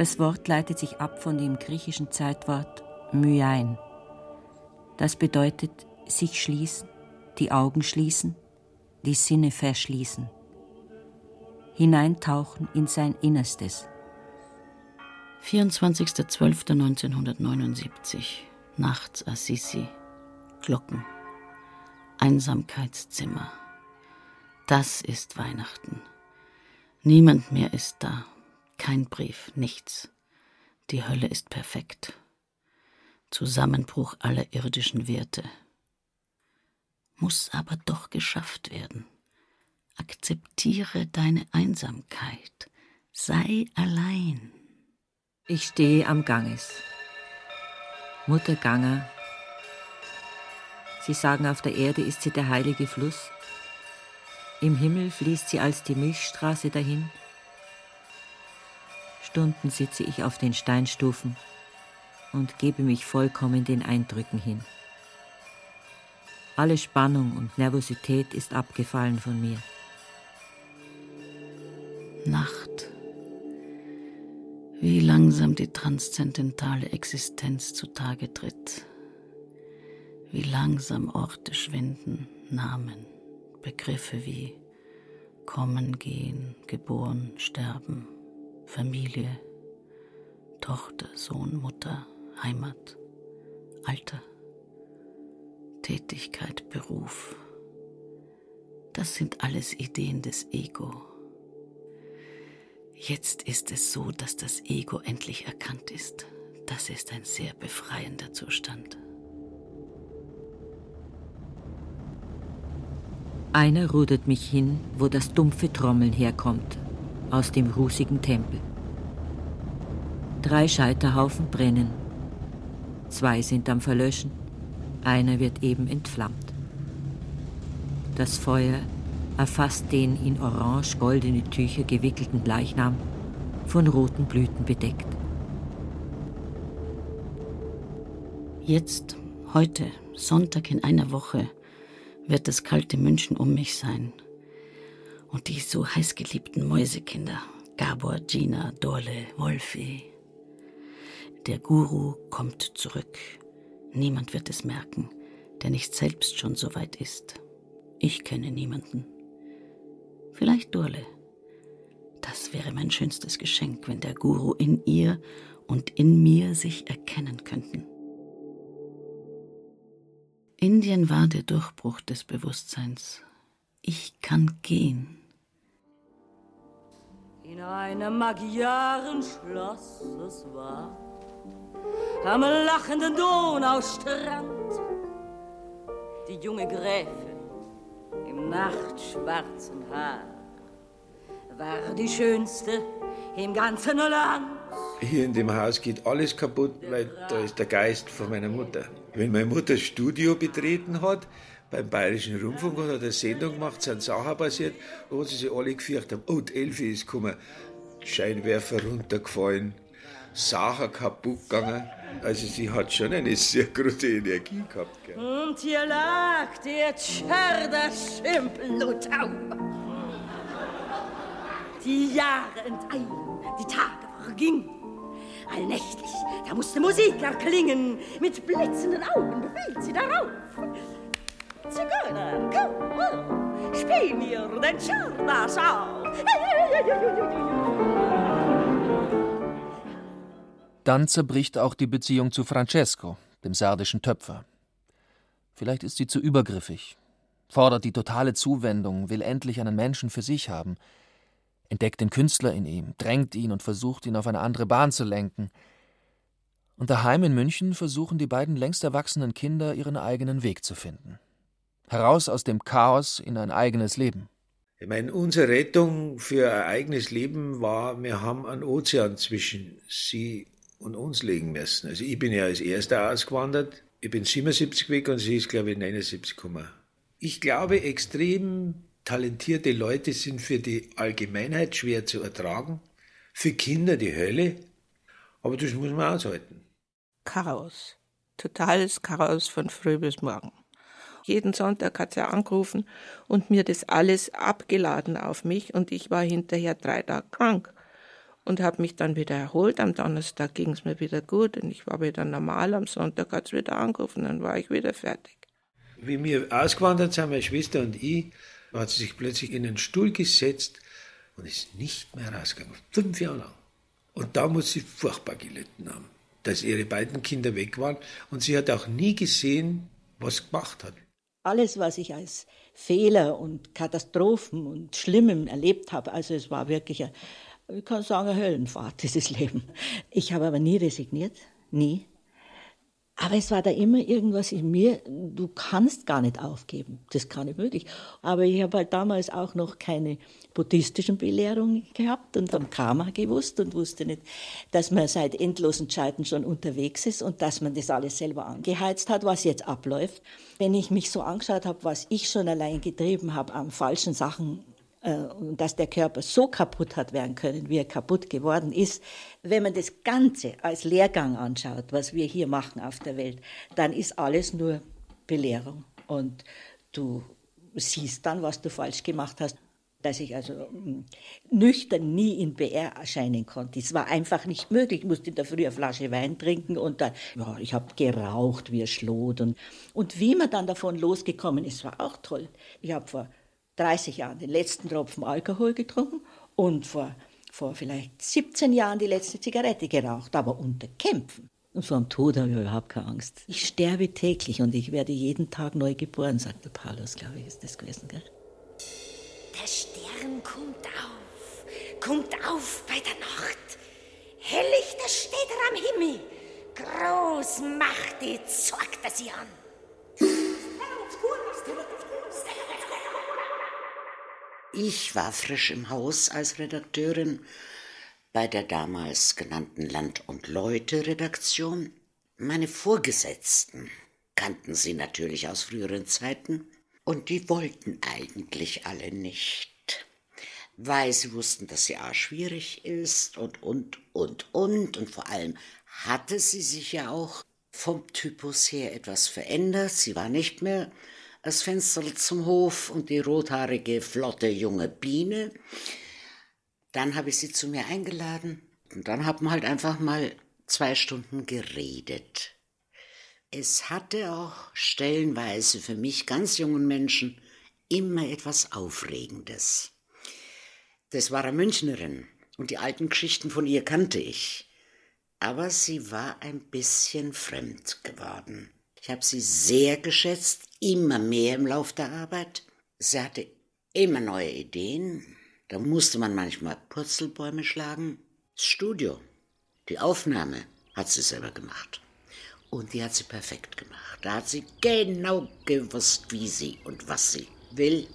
Das Wort leitet sich ab von dem griechischen Zeitwort myein. Das bedeutet sich schließen, die Augen schließen, die Sinne verschließen. Hineintauchen in sein Innerstes. 24.12.1979 Nachts Assisi Glocken Einsamkeitszimmer Das ist Weihnachten. Niemand mehr ist da. Kein Brief, nichts. Die Hölle ist perfekt. Zusammenbruch aller irdischen Werte. Muss aber doch geschafft werden. Akzeptiere deine Einsamkeit. Sei allein. Ich stehe am Ganges. Mutter Ganger. Sie sagen, auf der Erde ist sie der heilige Fluss. Im Himmel fließt sie als die Milchstraße dahin. Stunden sitze ich auf den Steinstufen und gebe mich vollkommen den Eindrücken hin. Alle Spannung und Nervosität ist abgefallen von mir. Nacht. Wie langsam die transzendentale Existenz zutage tritt. Wie langsam Orte schwinden, Namen, Begriffe wie kommen, gehen, geboren, sterben. Familie, Tochter, Sohn, Mutter, Heimat, Alter, Tätigkeit, Beruf. Das sind alles Ideen des Ego. Jetzt ist es so, dass das Ego endlich erkannt ist. Das ist ein sehr befreiender Zustand. Einer rudert mich hin, wo das dumpfe Trommeln herkommt, aus dem rußigen Tempel. Drei Scheiterhaufen brennen. Zwei sind am Verlöschen, einer wird eben entflammt. Das Feuer erfasst den in orange-goldene Tücher gewickelten Leichnam, von roten Blüten bedeckt. Jetzt, heute, Sonntag in einer Woche, wird das kalte München um mich sein und die so heißgeliebten Mäusekinder, Gabor, Gina, Dorle, Wolfi. Der Guru kommt zurück. Niemand wird es merken, der nicht selbst schon so weit ist. Ich kenne niemanden. Vielleicht Dorle. Das wäre mein schönstes Geschenk, wenn der Guru in ihr und in mir sich erkennen könnten. Indien war der Durchbruch des Bewusstseins. Ich kann gehen. In einem Magyarenschloss es war, am lachenden Donaustrand, die junge Gräfin im nachtschwarzen Haar war die schönste im ganzen Land. Hier in dem Haus geht alles kaputt, weil da ist der Geist von meiner Mutter. Wenn meine Mutter das Studio betreten hat, beim Bayerischen Rundfunk und hat eine Sendung gemacht, sind Sachen passiert, wo sie sich alle gefürchtet haben. Oh, die Elfi ist gekommen. Scheinwerfer runtergefallen, Sachen kaputt gegangen. Also sie hat schon eine sehr gute Energie gehabt. Gell? Und hier lag der Tscherder Schimpelutau. Die Jahre enteilen, die Tage vergingen. Allnächtlich, da musste Musik erklingen. Mit blitzenden Augen befiehlt sie darauf. Zigeuner, komm, spiel mir den Czardas. Dann zerbricht auch die Beziehung zu Francesco, dem sardischen Töpfer. Vielleicht ist sie zu übergriffig, fordert die totale Zuwendung, will endlich einen Menschen für sich haben, entdeckt den Künstler in ihm, drängt ihn und versucht ihn auf eine andere Bahn zu lenken. Und daheim in München versuchen die beiden längst erwachsenen Kinder ihren eigenen Weg zu finden. Heraus aus dem Chaos in ein eigenes Leben. Ich meine, unsere Rettung für ein eigenes Leben war, wir haben einen Ozean zwischen sie und uns legen müssen. Also ich bin ja als Erster ausgewandert. Ich bin 77 weg und sie ist, glaube ich, 79 gekommen. Ich glaube, extrem talentierte Leute sind für die Allgemeinheit schwer zu ertragen, für Kinder die Hölle, aber das muss man aushalten. Chaos. Totales Chaos von früh bis morgen. Jeden Sonntag hat sie angerufen und mir das alles abgeladen auf mich und ich war hinterher drei Tage krank und habe mich dann wieder erholt. Am Donnerstag ging es mir wieder gut und ich war wieder normal. Am Sonntag hat es wieder angerufen, dann war ich wieder fertig. Wie wir ausgewandert sind, meine Schwester und ich, hat sie sich plötzlich in einen Stuhl gesetzt und ist nicht mehr rausgegangen. Fünf Jahre lang. Und da muss sie furchtbar gelitten haben, dass ihre beiden Kinder weg waren und sie hat auch nie gesehen, was gemacht hat. Alles, was ich als Fehler und Katastrophen und Schlimmem erlebt habe, also es war wirklich, ein, ich kann sagen, eine Höllenfahrt, <laughs> dieses Leben. Ich habe aber nie resigniert, nie. Aber es war da immer irgendwas in mir, du kannst gar nicht aufgeben. Das ist gar nicht möglich. Aber ich habe halt damals auch noch keine buddhistischen Belehrungen gehabt und am Karma gewusst und wusste nicht, dass man seit endlosen Zeiten schon unterwegs ist und dass man das alles selber angeheizt hat, was jetzt abläuft. Wenn ich mich so angeschaut habe, was ich schon allein getrieben habe an falschen Sachen und dass der Körper so kaputt hat werden können, wie er kaputt geworden ist. Wenn man das Ganze als Lehrgang anschaut, was wir hier machen auf der Welt, dann ist alles nur Belehrung. Und du siehst dann, was du falsch gemacht hast. Dass ich also mm, nüchtern nie in BR erscheinen konnte. Es war einfach nicht möglich. Ich musste in der Früh eine Flasche Wein trinken und dann, ja, ich habe geraucht wie ein Schlot. Und, und wie man dann davon losgekommen ist, war auch toll. Ich habe vor 30 Jahren den letzten Tropfen Alkohol getrunken und vor, vor vielleicht 17 Jahren die letzte Zigarette geraucht, aber unter Kämpfen. Und vor dem Tod habe ich überhaupt keine Angst. Ich sterbe täglich und ich werde jeden Tag neu geboren, sagt der Paulus, glaube ich, ist das gewesen, gell? Der Stern kommt auf, kommt auf bei der Nacht. Helllichter steht er am Himmel. Groß Macht, die zeigt er sie an. Ich war frisch im Haus als Redakteurin bei der damals genannten Land und Leute Redaktion. Meine Vorgesetzten kannten sie natürlich aus früheren Zeiten und die wollten eigentlich alle nicht, weil sie wussten, dass sie A schwierig ist und und und und und vor allem hatte sie sich ja auch vom Typus her etwas verändert. Sie war nicht mehr das Fenster zum Hof und die rothaarige, flotte junge Biene. Dann habe ich sie zu mir eingeladen und dann haben wir halt einfach mal zwei Stunden geredet. Es hatte auch stellenweise für mich ganz jungen Menschen immer etwas Aufregendes. Das war eine Münchnerin und die alten Geschichten von ihr kannte ich. aber sie war ein bisschen fremd geworden. Ich habe sie sehr geschätzt, immer mehr im Lauf der Arbeit. Sie hatte immer neue Ideen. Da musste man manchmal Purzelbäume schlagen. Das Studio, die Aufnahme hat sie selber gemacht. Und die hat sie perfekt gemacht. Da hat sie genau gewusst, wie sie und was sie will.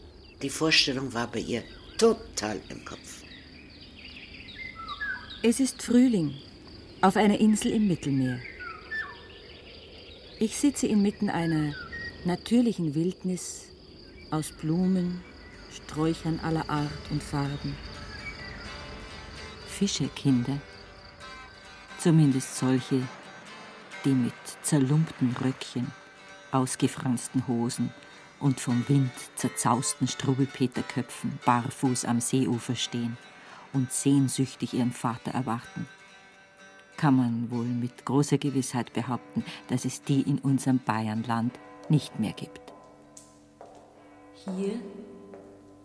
Die Vorstellung war bei ihr total im Kopf. Es ist Frühling auf einer Insel im Mittelmeer. Ich sitze inmitten einer natürlichen Wildnis aus Blumen, Sträuchern aller Art und Farben. Fischerkinder, zumindest solche, die mit zerlumpten Röckchen, ausgefransten Hosen und vom Wind zerzausten Struwelpeterköpfen barfuß am Seeufer stehen und sehnsüchtig ihren Vater erwarten. Kann man wohl mit großer Gewissheit behaupten, dass es die in unserem Bayernland nicht mehr gibt. Hier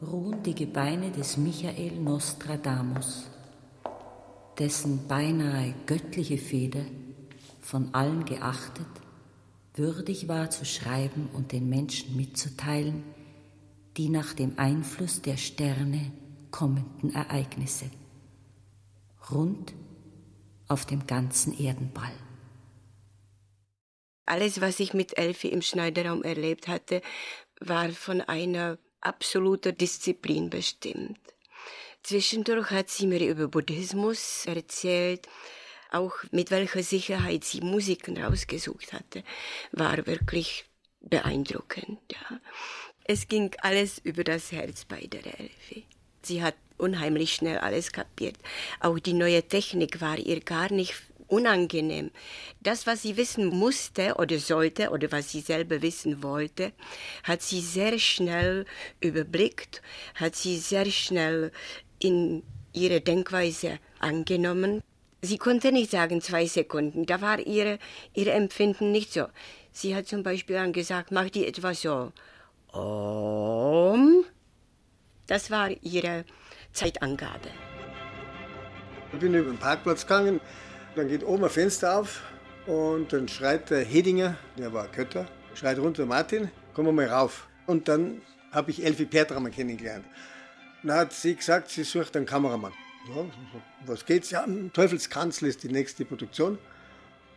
ruhen die Gebeine des Michael Nostradamus, dessen beinahe göttliche Feder von allen geachtet, würdig war zu schreiben und den Menschen mitzuteilen, die nach dem Einfluss der Sterne kommenden Ereignisse rund auf dem ganzen Erdenball. Alles, was ich mit Elfi im Schneiderraum erlebt hatte, war von einer absoluter Disziplin bestimmt. Zwischendurch hat sie mir über Buddhismus erzählt, auch mit welcher Sicherheit sie Musiken rausgesucht hatte, war wirklich beeindruckend. Ja. Es ging alles über das Herz bei der Elfi. Sie hat unheimlich schnell alles kapiert. Auch die neue Technik war ihr gar nicht unangenehm. Das, was sie wissen musste oder sollte oder was sie selber wissen wollte, hat sie sehr schnell überblickt, hat sie sehr schnell in ihre Denkweise angenommen. Sie konnte nicht sagen zwei Sekunden, da war ihre, ihr Empfinden nicht so. Sie hat zum Beispiel gesagt, mach die etwas so. Um. Das war ihre Zeitangabe. Ich bin über den Parkplatz gegangen, dann geht oben ein Fenster auf und dann schreit der Hedinger, der war Kötter, schreit runter, Martin, komm mal rauf. Und dann habe ich Elfi Pertrammer kennengelernt. Dann hat sie gesagt, sie sucht einen Kameramann. Ja, was geht's? Ja, Teufelskanzel ist die nächste Produktion.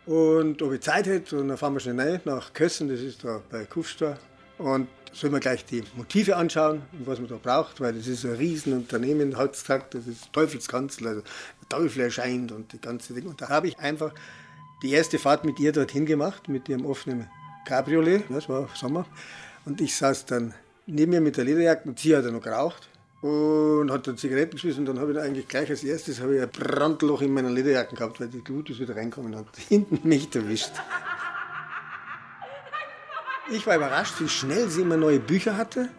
Und ob ich Zeit hätte, und dann fahren wir schnell rein nach Kössen, das ist da bei Kufstor. Und sollen wir gleich die Motive anschauen, was man da braucht, weil das ist ein Riesenunternehmen heutzutage, das ist Teufelskanzler, also Teufel erscheint und die ganze Ding. Und da habe ich einfach die erste Fahrt mit ihr dorthin gemacht, mit ihrem offenen Cabriolet, das war Sommer. Und ich saß dann neben mir mit der Lederjacke und sie hat noch geraucht und hat dann Zigaretten geschmissen und dann habe ich eigentlich gleich als erstes ich ein Brandloch in meiner Lederjacke gehabt, weil die Glut ist wieder reinkommen hat <laughs> hinten mich erwischt. Ich war überrascht, wie schnell sie immer neue Bücher hatte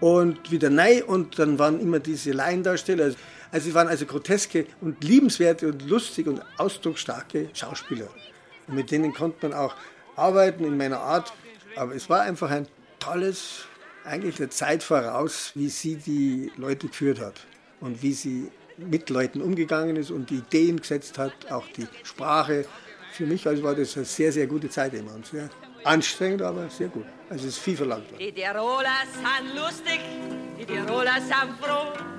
und wieder neu und dann waren immer diese Laiendarsteller. Also sie waren also groteske und liebenswerte und lustige und ausdrucksstarke Schauspieler. Und mit denen konnte man auch arbeiten in meiner Art. Aber es war einfach ein tolles, eigentlich der Zeit voraus, wie sie die Leute geführt hat und wie sie mit Leuten umgegangen ist und die Ideen gesetzt hat, auch die Sprache. Für mich also war das eine sehr, sehr gute Zeit immer und sehr Anstrengend, aber sehr gut. Also es ist viel verlangt worden. Die Tiroler sind lustig, die Tiroler sind froh.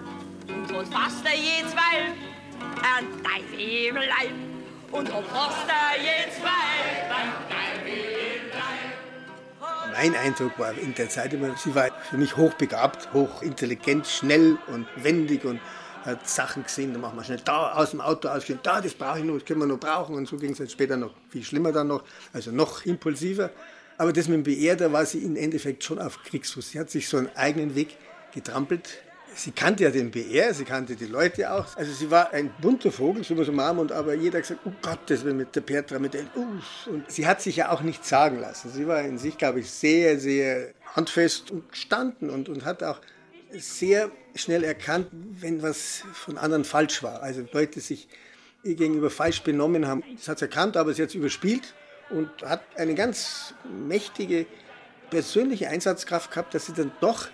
Und fasst er jetzt weil ein Teufel im Leib. Und so fasst er jetzt weil ein Teufel im Leib. Mein Eindruck war in der Zeit immer, sie war für mich hochbegabt, hochintelligent, schnell und wendig und hat Sachen gesehen, da machen wir schnell da aus dem Auto ausgehen, da, das brauche ich noch, das können wir noch brauchen. Und so ging es dann später noch viel schlimmer dann noch, also noch impulsiver. Aber das mit dem BR, war sie im Endeffekt schon auf Kriegsfuß. Sie hat sich so einen eigenen Weg getrampelt. Sie kannte ja den BR, sie kannte die Leute auch. Also sie war ein bunter Vogel, so was am Arm, und aber jeder hat gesagt, oh Gott, das will mit der Petra, mit der, uh. Und sie hat sich ja auch nichts sagen lassen. Sie war in sich, glaube ich, sehr, sehr handfest und gestanden und, und hat auch sehr schnell erkannt, wenn was von anderen falsch war. Also Leute sich ihr gegenüber falsch benommen haben. Das hat sie erkannt, aber sie hat es überspielt und hat eine ganz mächtige persönliche Einsatzkraft gehabt, dass sie dann doch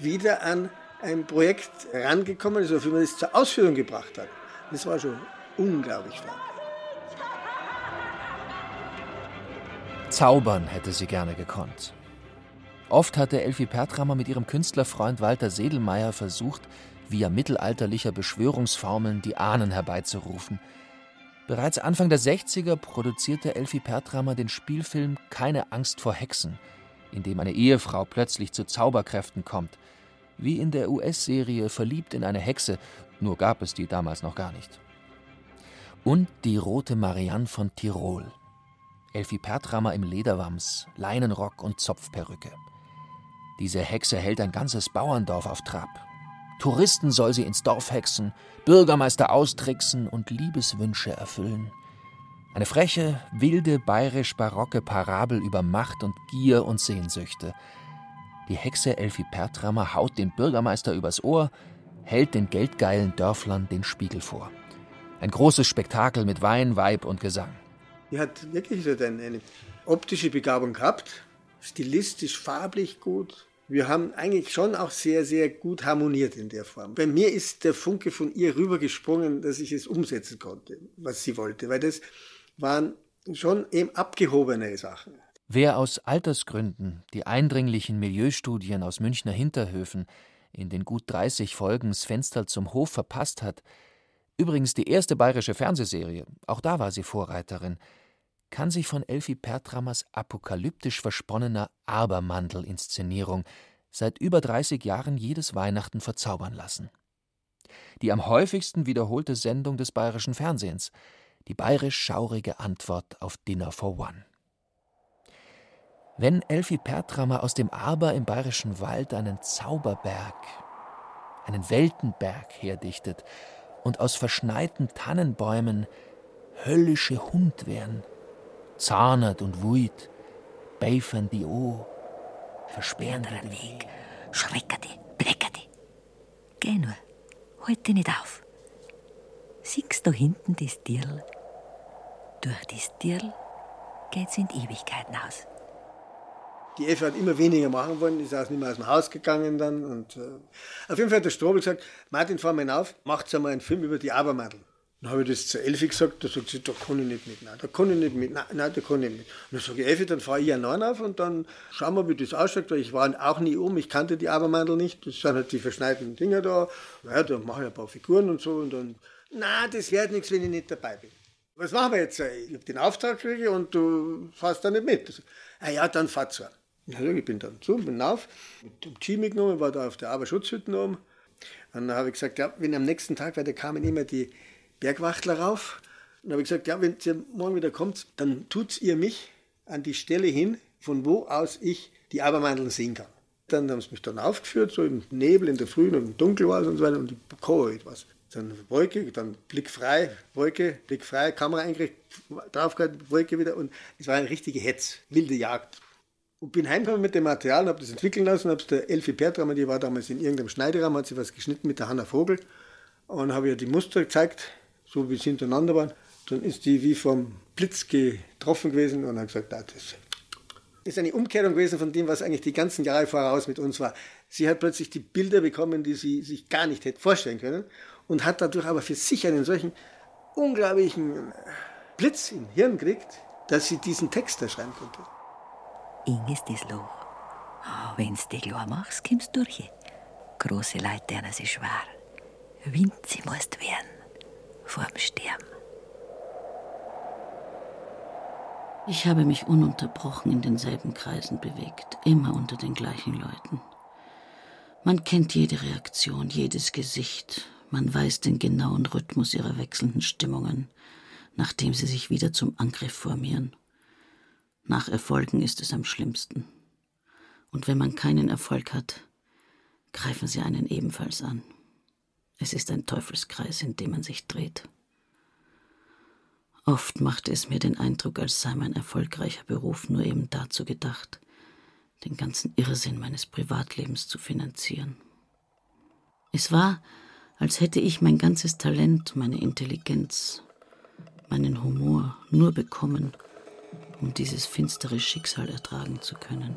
wieder an ein Projekt rangekommen ist, auf das man es zur Ausführung gebracht hat. Das war schon unglaublich stark. Zaubern hätte sie gerne gekonnt. Oft hatte Elfie Pertrammer mit ihrem Künstlerfreund Walter Sedelmeier versucht, via mittelalterlicher Beschwörungsformeln die Ahnen herbeizurufen. Bereits Anfang der 60er produzierte Elfie Pertrammer den Spielfilm Keine Angst vor Hexen, in dem eine Ehefrau plötzlich zu Zauberkräften kommt, wie in der US-Serie Verliebt in eine Hexe, nur gab es die damals noch gar nicht. Und die rote Marianne von Tirol. Elfie Pertrammer im Lederwams, Leinenrock und Zopfperücke. Diese Hexe hält ein ganzes Bauerndorf auf Trab. Touristen soll sie ins Dorf hexen, Bürgermeister austricksen und Liebeswünsche erfüllen. Eine freche, wilde, bayerisch-barocke Parabel über Macht und Gier und Sehnsüchte. Die Hexe Elfie Pertrammer haut den Bürgermeister übers Ohr, hält den geldgeilen Dörflern den Spiegel vor. Ein großes Spektakel mit Wein, Weib und Gesang. Die hat wirklich eine optische Begabung gehabt, stilistisch, farblich gut. Wir haben eigentlich schon auch sehr, sehr gut harmoniert in der Form. Bei mir ist der Funke von ihr rübergesprungen, dass ich es umsetzen konnte, was sie wollte, weil das waren schon eben abgehobene Sachen. Wer aus Altersgründen die eindringlichen Milieustudien aus Münchner Hinterhöfen in den gut 30 Folgen Fenster zum Hof verpasst hat, übrigens die erste bayerische Fernsehserie, auch da war sie Vorreiterin, kann sich von Elfie Pertrammers apokalyptisch versponnener Abermandel-Inszenierung seit über 30 Jahren jedes Weihnachten verzaubern lassen. Die am häufigsten wiederholte Sendung des bayerischen Fernsehens, die bayerisch-schaurige Antwort auf Dinner for One. Wenn Elfie Pertrammer aus dem Aber im bayerischen Wald einen Zauberberg, einen Weltenberg herdichtet und aus verschneiten Tannenbäumen höllische Hund wären, zahnert und wuit, beifern die O, versperren den Weg, schrecken die, blecken die. Geh nur, halt dich nicht auf. Siehst du hinten das Dirl? Durch das Dirl geht's in die Ewigkeiten aus. Die Effe hat immer weniger machen wollen, ist auch nicht mehr aus dem Haus gegangen dann. Und, äh, auf jeden Fall hat der Strobel gesagt, Martin, fahr mal auf, macht einmal einen Film über die Abermadel. Dann habe ich das zu Elfi gesagt, da sagt sie, da kann ich nicht mit, nein, da kann ich nicht mit, nein, nein da kann ich nicht mit. Und dann sage ich, Elfi, dann fahre ich einen auf und dann schauen wir, wie das ausschaut, weil ich war auch nie um, ich kannte die Abermandel nicht, das sind halt die verschneiten Dinger da, ja, da mache ich ein paar Figuren und so und dann, nein, das wird nichts, wenn ich nicht dabei bin. Was machen wir jetzt? Ich habe den Auftrag gekriegt und du fährst da nicht mit. Sage, ah ja, dann fahr zu. Also ich bin dann zu, bin auf, mit dem Team mitgenommen, war da auf der Arbeitsschutzhütte oben. Und dann habe ich gesagt, ja, wenn am nächsten Tag, weil da kamen immer die Bergwachtler rauf. Und habe ich gesagt, ja, wenn ihr morgen wieder kommt, dann tut ihr mich an die Stelle hin, von wo aus ich die Abermandeln sehen kann. Dann haben sie mich dann aufgeführt, so im Nebel, in der Früh und im Dunkel war es und so weiter, und ich kann etwas. Dann Wolke, dann Blick frei, Wolke, Blick frei, Kamera eingerichtet, draufgehalten, Wolke wieder und es war eine richtige Hetz, wilde Jagd. Und bin heimgekommen mit dem Material und habe das entwickeln lassen, habe es der Elfie Pertram, die war damals in irgendeinem Schneideraum, hat sie was geschnitten mit der Hanna Vogel und habe ihr die Muster gezeigt so wie sie hintereinander waren, dann ist die wie vom Blitz getroffen gewesen und hat gesagt, ah, das ist eine Umkehrung gewesen von dem, was eigentlich die ganzen Jahre voraus mit uns war. Sie hat plötzlich die Bilder bekommen, die sie sich gar nicht hätte vorstellen können und hat dadurch aber für sich einen solchen unglaublichen Blitz im Hirn gekriegt, dass sie diesen Text da schreiben konnte. Ing ist das Loch. Oh, wenn's dich klar machst, kommst du durch. Große Leute, denen sie schwer. Winzig musst werden vorm Sterben. Ich habe mich ununterbrochen in denselben Kreisen bewegt, immer unter den gleichen Leuten. Man kennt jede Reaktion, jedes Gesicht, man weiß den genauen Rhythmus ihrer wechselnden Stimmungen, nachdem sie sich wieder zum Angriff formieren. Nach Erfolgen ist es am schlimmsten. Und wenn man keinen Erfolg hat, greifen sie einen ebenfalls an. Es ist ein Teufelskreis, in dem man sich dreht. Oft machte es mir den Eindruck, als sei mein erfolgreicher Beruf nur eben dazu gedacht, den ganzen Irrsinn meines Privatlebens zu finanzieren. Es war, als hätte ich mein ganzes Talent, meine Intelligenz, meinen Humor nur bekommen, um dieses finstere Schicksal ertragen zu können.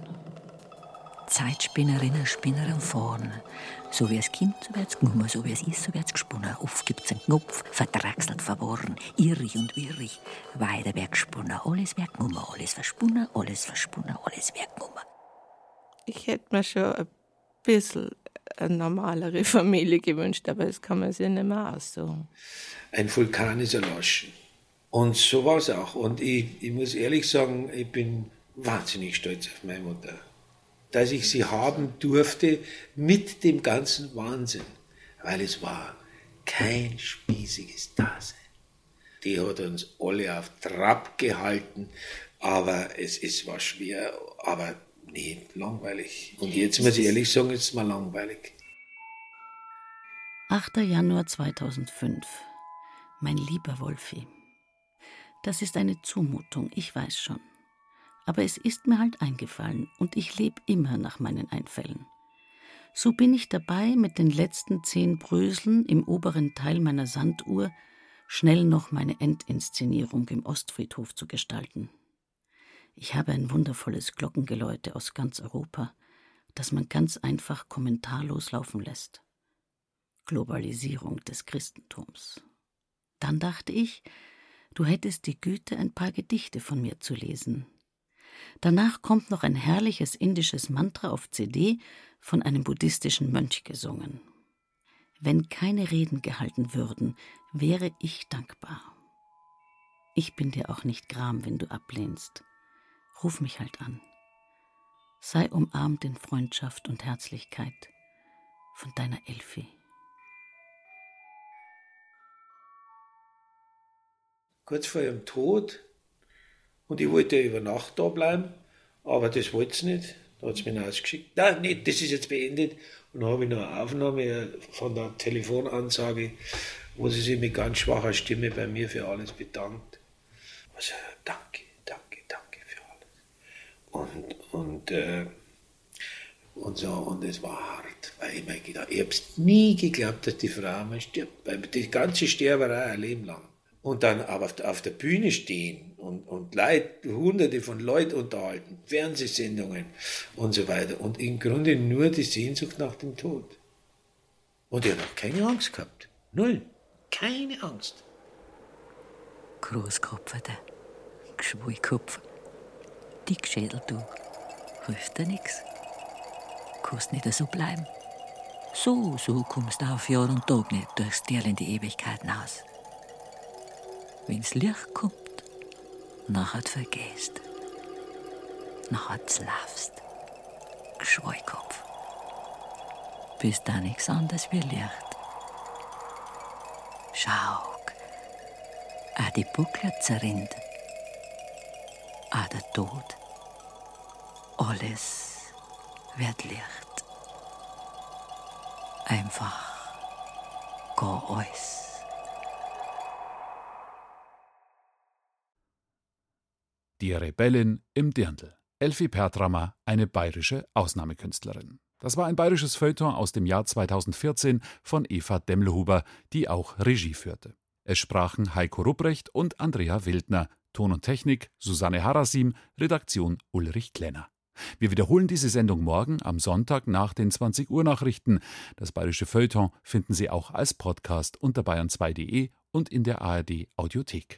Zeitspinnerinnen, Spinner vorne. So wie es kommt, so wird's genommen, so wie es ist, so wird's gesponnen. Oft gibt's einen Knopf, verdrachselt, verworren, irrig und wirrig. Weiter wird gesponnen, alles wird genommen, alles versponnen, alles versponnen, alles wird genommen. Ich hätte mir schon ein bisschen eine normalere Familie gewünscht, aber das kann man sich nicht mehr aussuchen. Ein Vulkan ist erloschen. Und so war es auch. Und ich, ich muss ehrlich sagen, ich bin wahnsinnig stolz auf meine Mutter dass ich sie haben durfte mit dem ganzen Wahnsinn, weil es war kein spießiges Dasein. Die hat uns alle auf Trab gehalten, aber es, es war schwer, aber nee, langweilig. Und jetzt muss ich ehrlich sagen, es ist mal langweilig. 8. Januar 2005. Mein lieber Wolfi. Das ist eine Zumutung, ich weiß schon aber es ist mir halt eingefallen und ich lebe immer nach meinen Einfällen. So bin ich dabei, mit den letzten zehn Bröseln im oberen Teil meiner Sanduhr schnell noch meine Endinszenierung im Ostfriedhof zu gestalten. Ich habe ein wundervolles Glockengeläute aus ganz Europa, das man ganz einfach kommentarlos laufen lässt. Globalisierung des Christentums. Dann dachte ich, du hättest die Güte, ein paar Gedichte von mir zu lesen, Danach kommt noch ein herrliches indisches Mantra auf CD von einem buddhistischen Mönch gesungen. Wenn keine Reden gehalten würden, wäre ich dankbar. Ich bin dir auch nicht gram, wenn du ablehnst. Ruf mich halt an. Sei umarmt in Freundschaft und Herzlichkeit von deiner Elfi. Kurz vor ihrem Tod und ich wollte ja über Nacht da bleiben, aber das wollte sie nicht. Da hat sie mich ausgeschickt. Nein, nicht, das ist jetzt beendet. Und dann habe ich noch eine Aufnahme von der Telefonansage, wo sie sich mit ganz schwacher Stimme bei mir für alles bedankt. Also, danke, danke, danke für alles. Und, und, äh, und so, und es war hart, weil ich mir gedacht, ich habe es nie geglaubt, dass die Frau mal stirbt, weil die ganze Sterberei ein Leben lang. Und dann aber auf der Bühne stehen und, und Leid, hunderte von Leuten unterhalten, Fernsehsendungen und so weiter. Und im Grunde nur die Sehnsucht nach dem Tod. Und er hat auch keine Angst gehabt. Null. Keine Angst. Großkopfer, der Geschwullkopf. Dickschädel, du. Hilft dir nix. Kannst nicht so bleiben. So, so kommst du auf Jahr und Tag nicht durchs Tier in die Ewigkeit hinaus. Wenn's Licht kommt, nachher vergehst. Nachher laufst. Geschweikopf. Bis da nichts anderes wie Licht. Schau, auch die Buckler zerrinnt. Auch der Tod. Alles wird Licht. Einfach gar alles. Die Rebellin im Dirndl. Elfie Pertrammer, eine bayerische Ausnahmekünstlerin. Das war ein bayerisches Feuilleton aus dem Jahr 2014 von Eva Demmelhuber, die auch Regie führte. Es sprachen Heiko Rupprecht und Andrea Wildner, Ton und Technik Susanne Harasim, Redaktion Ulrich Klenner. Wir wiederholen diese Sendung morgen am Sonntag nach den 20 Uhr Nachrichten. Das bayerische Feuilleton finden Sie auch als Podcast unter bayern2.de und in der ARD Audiothek.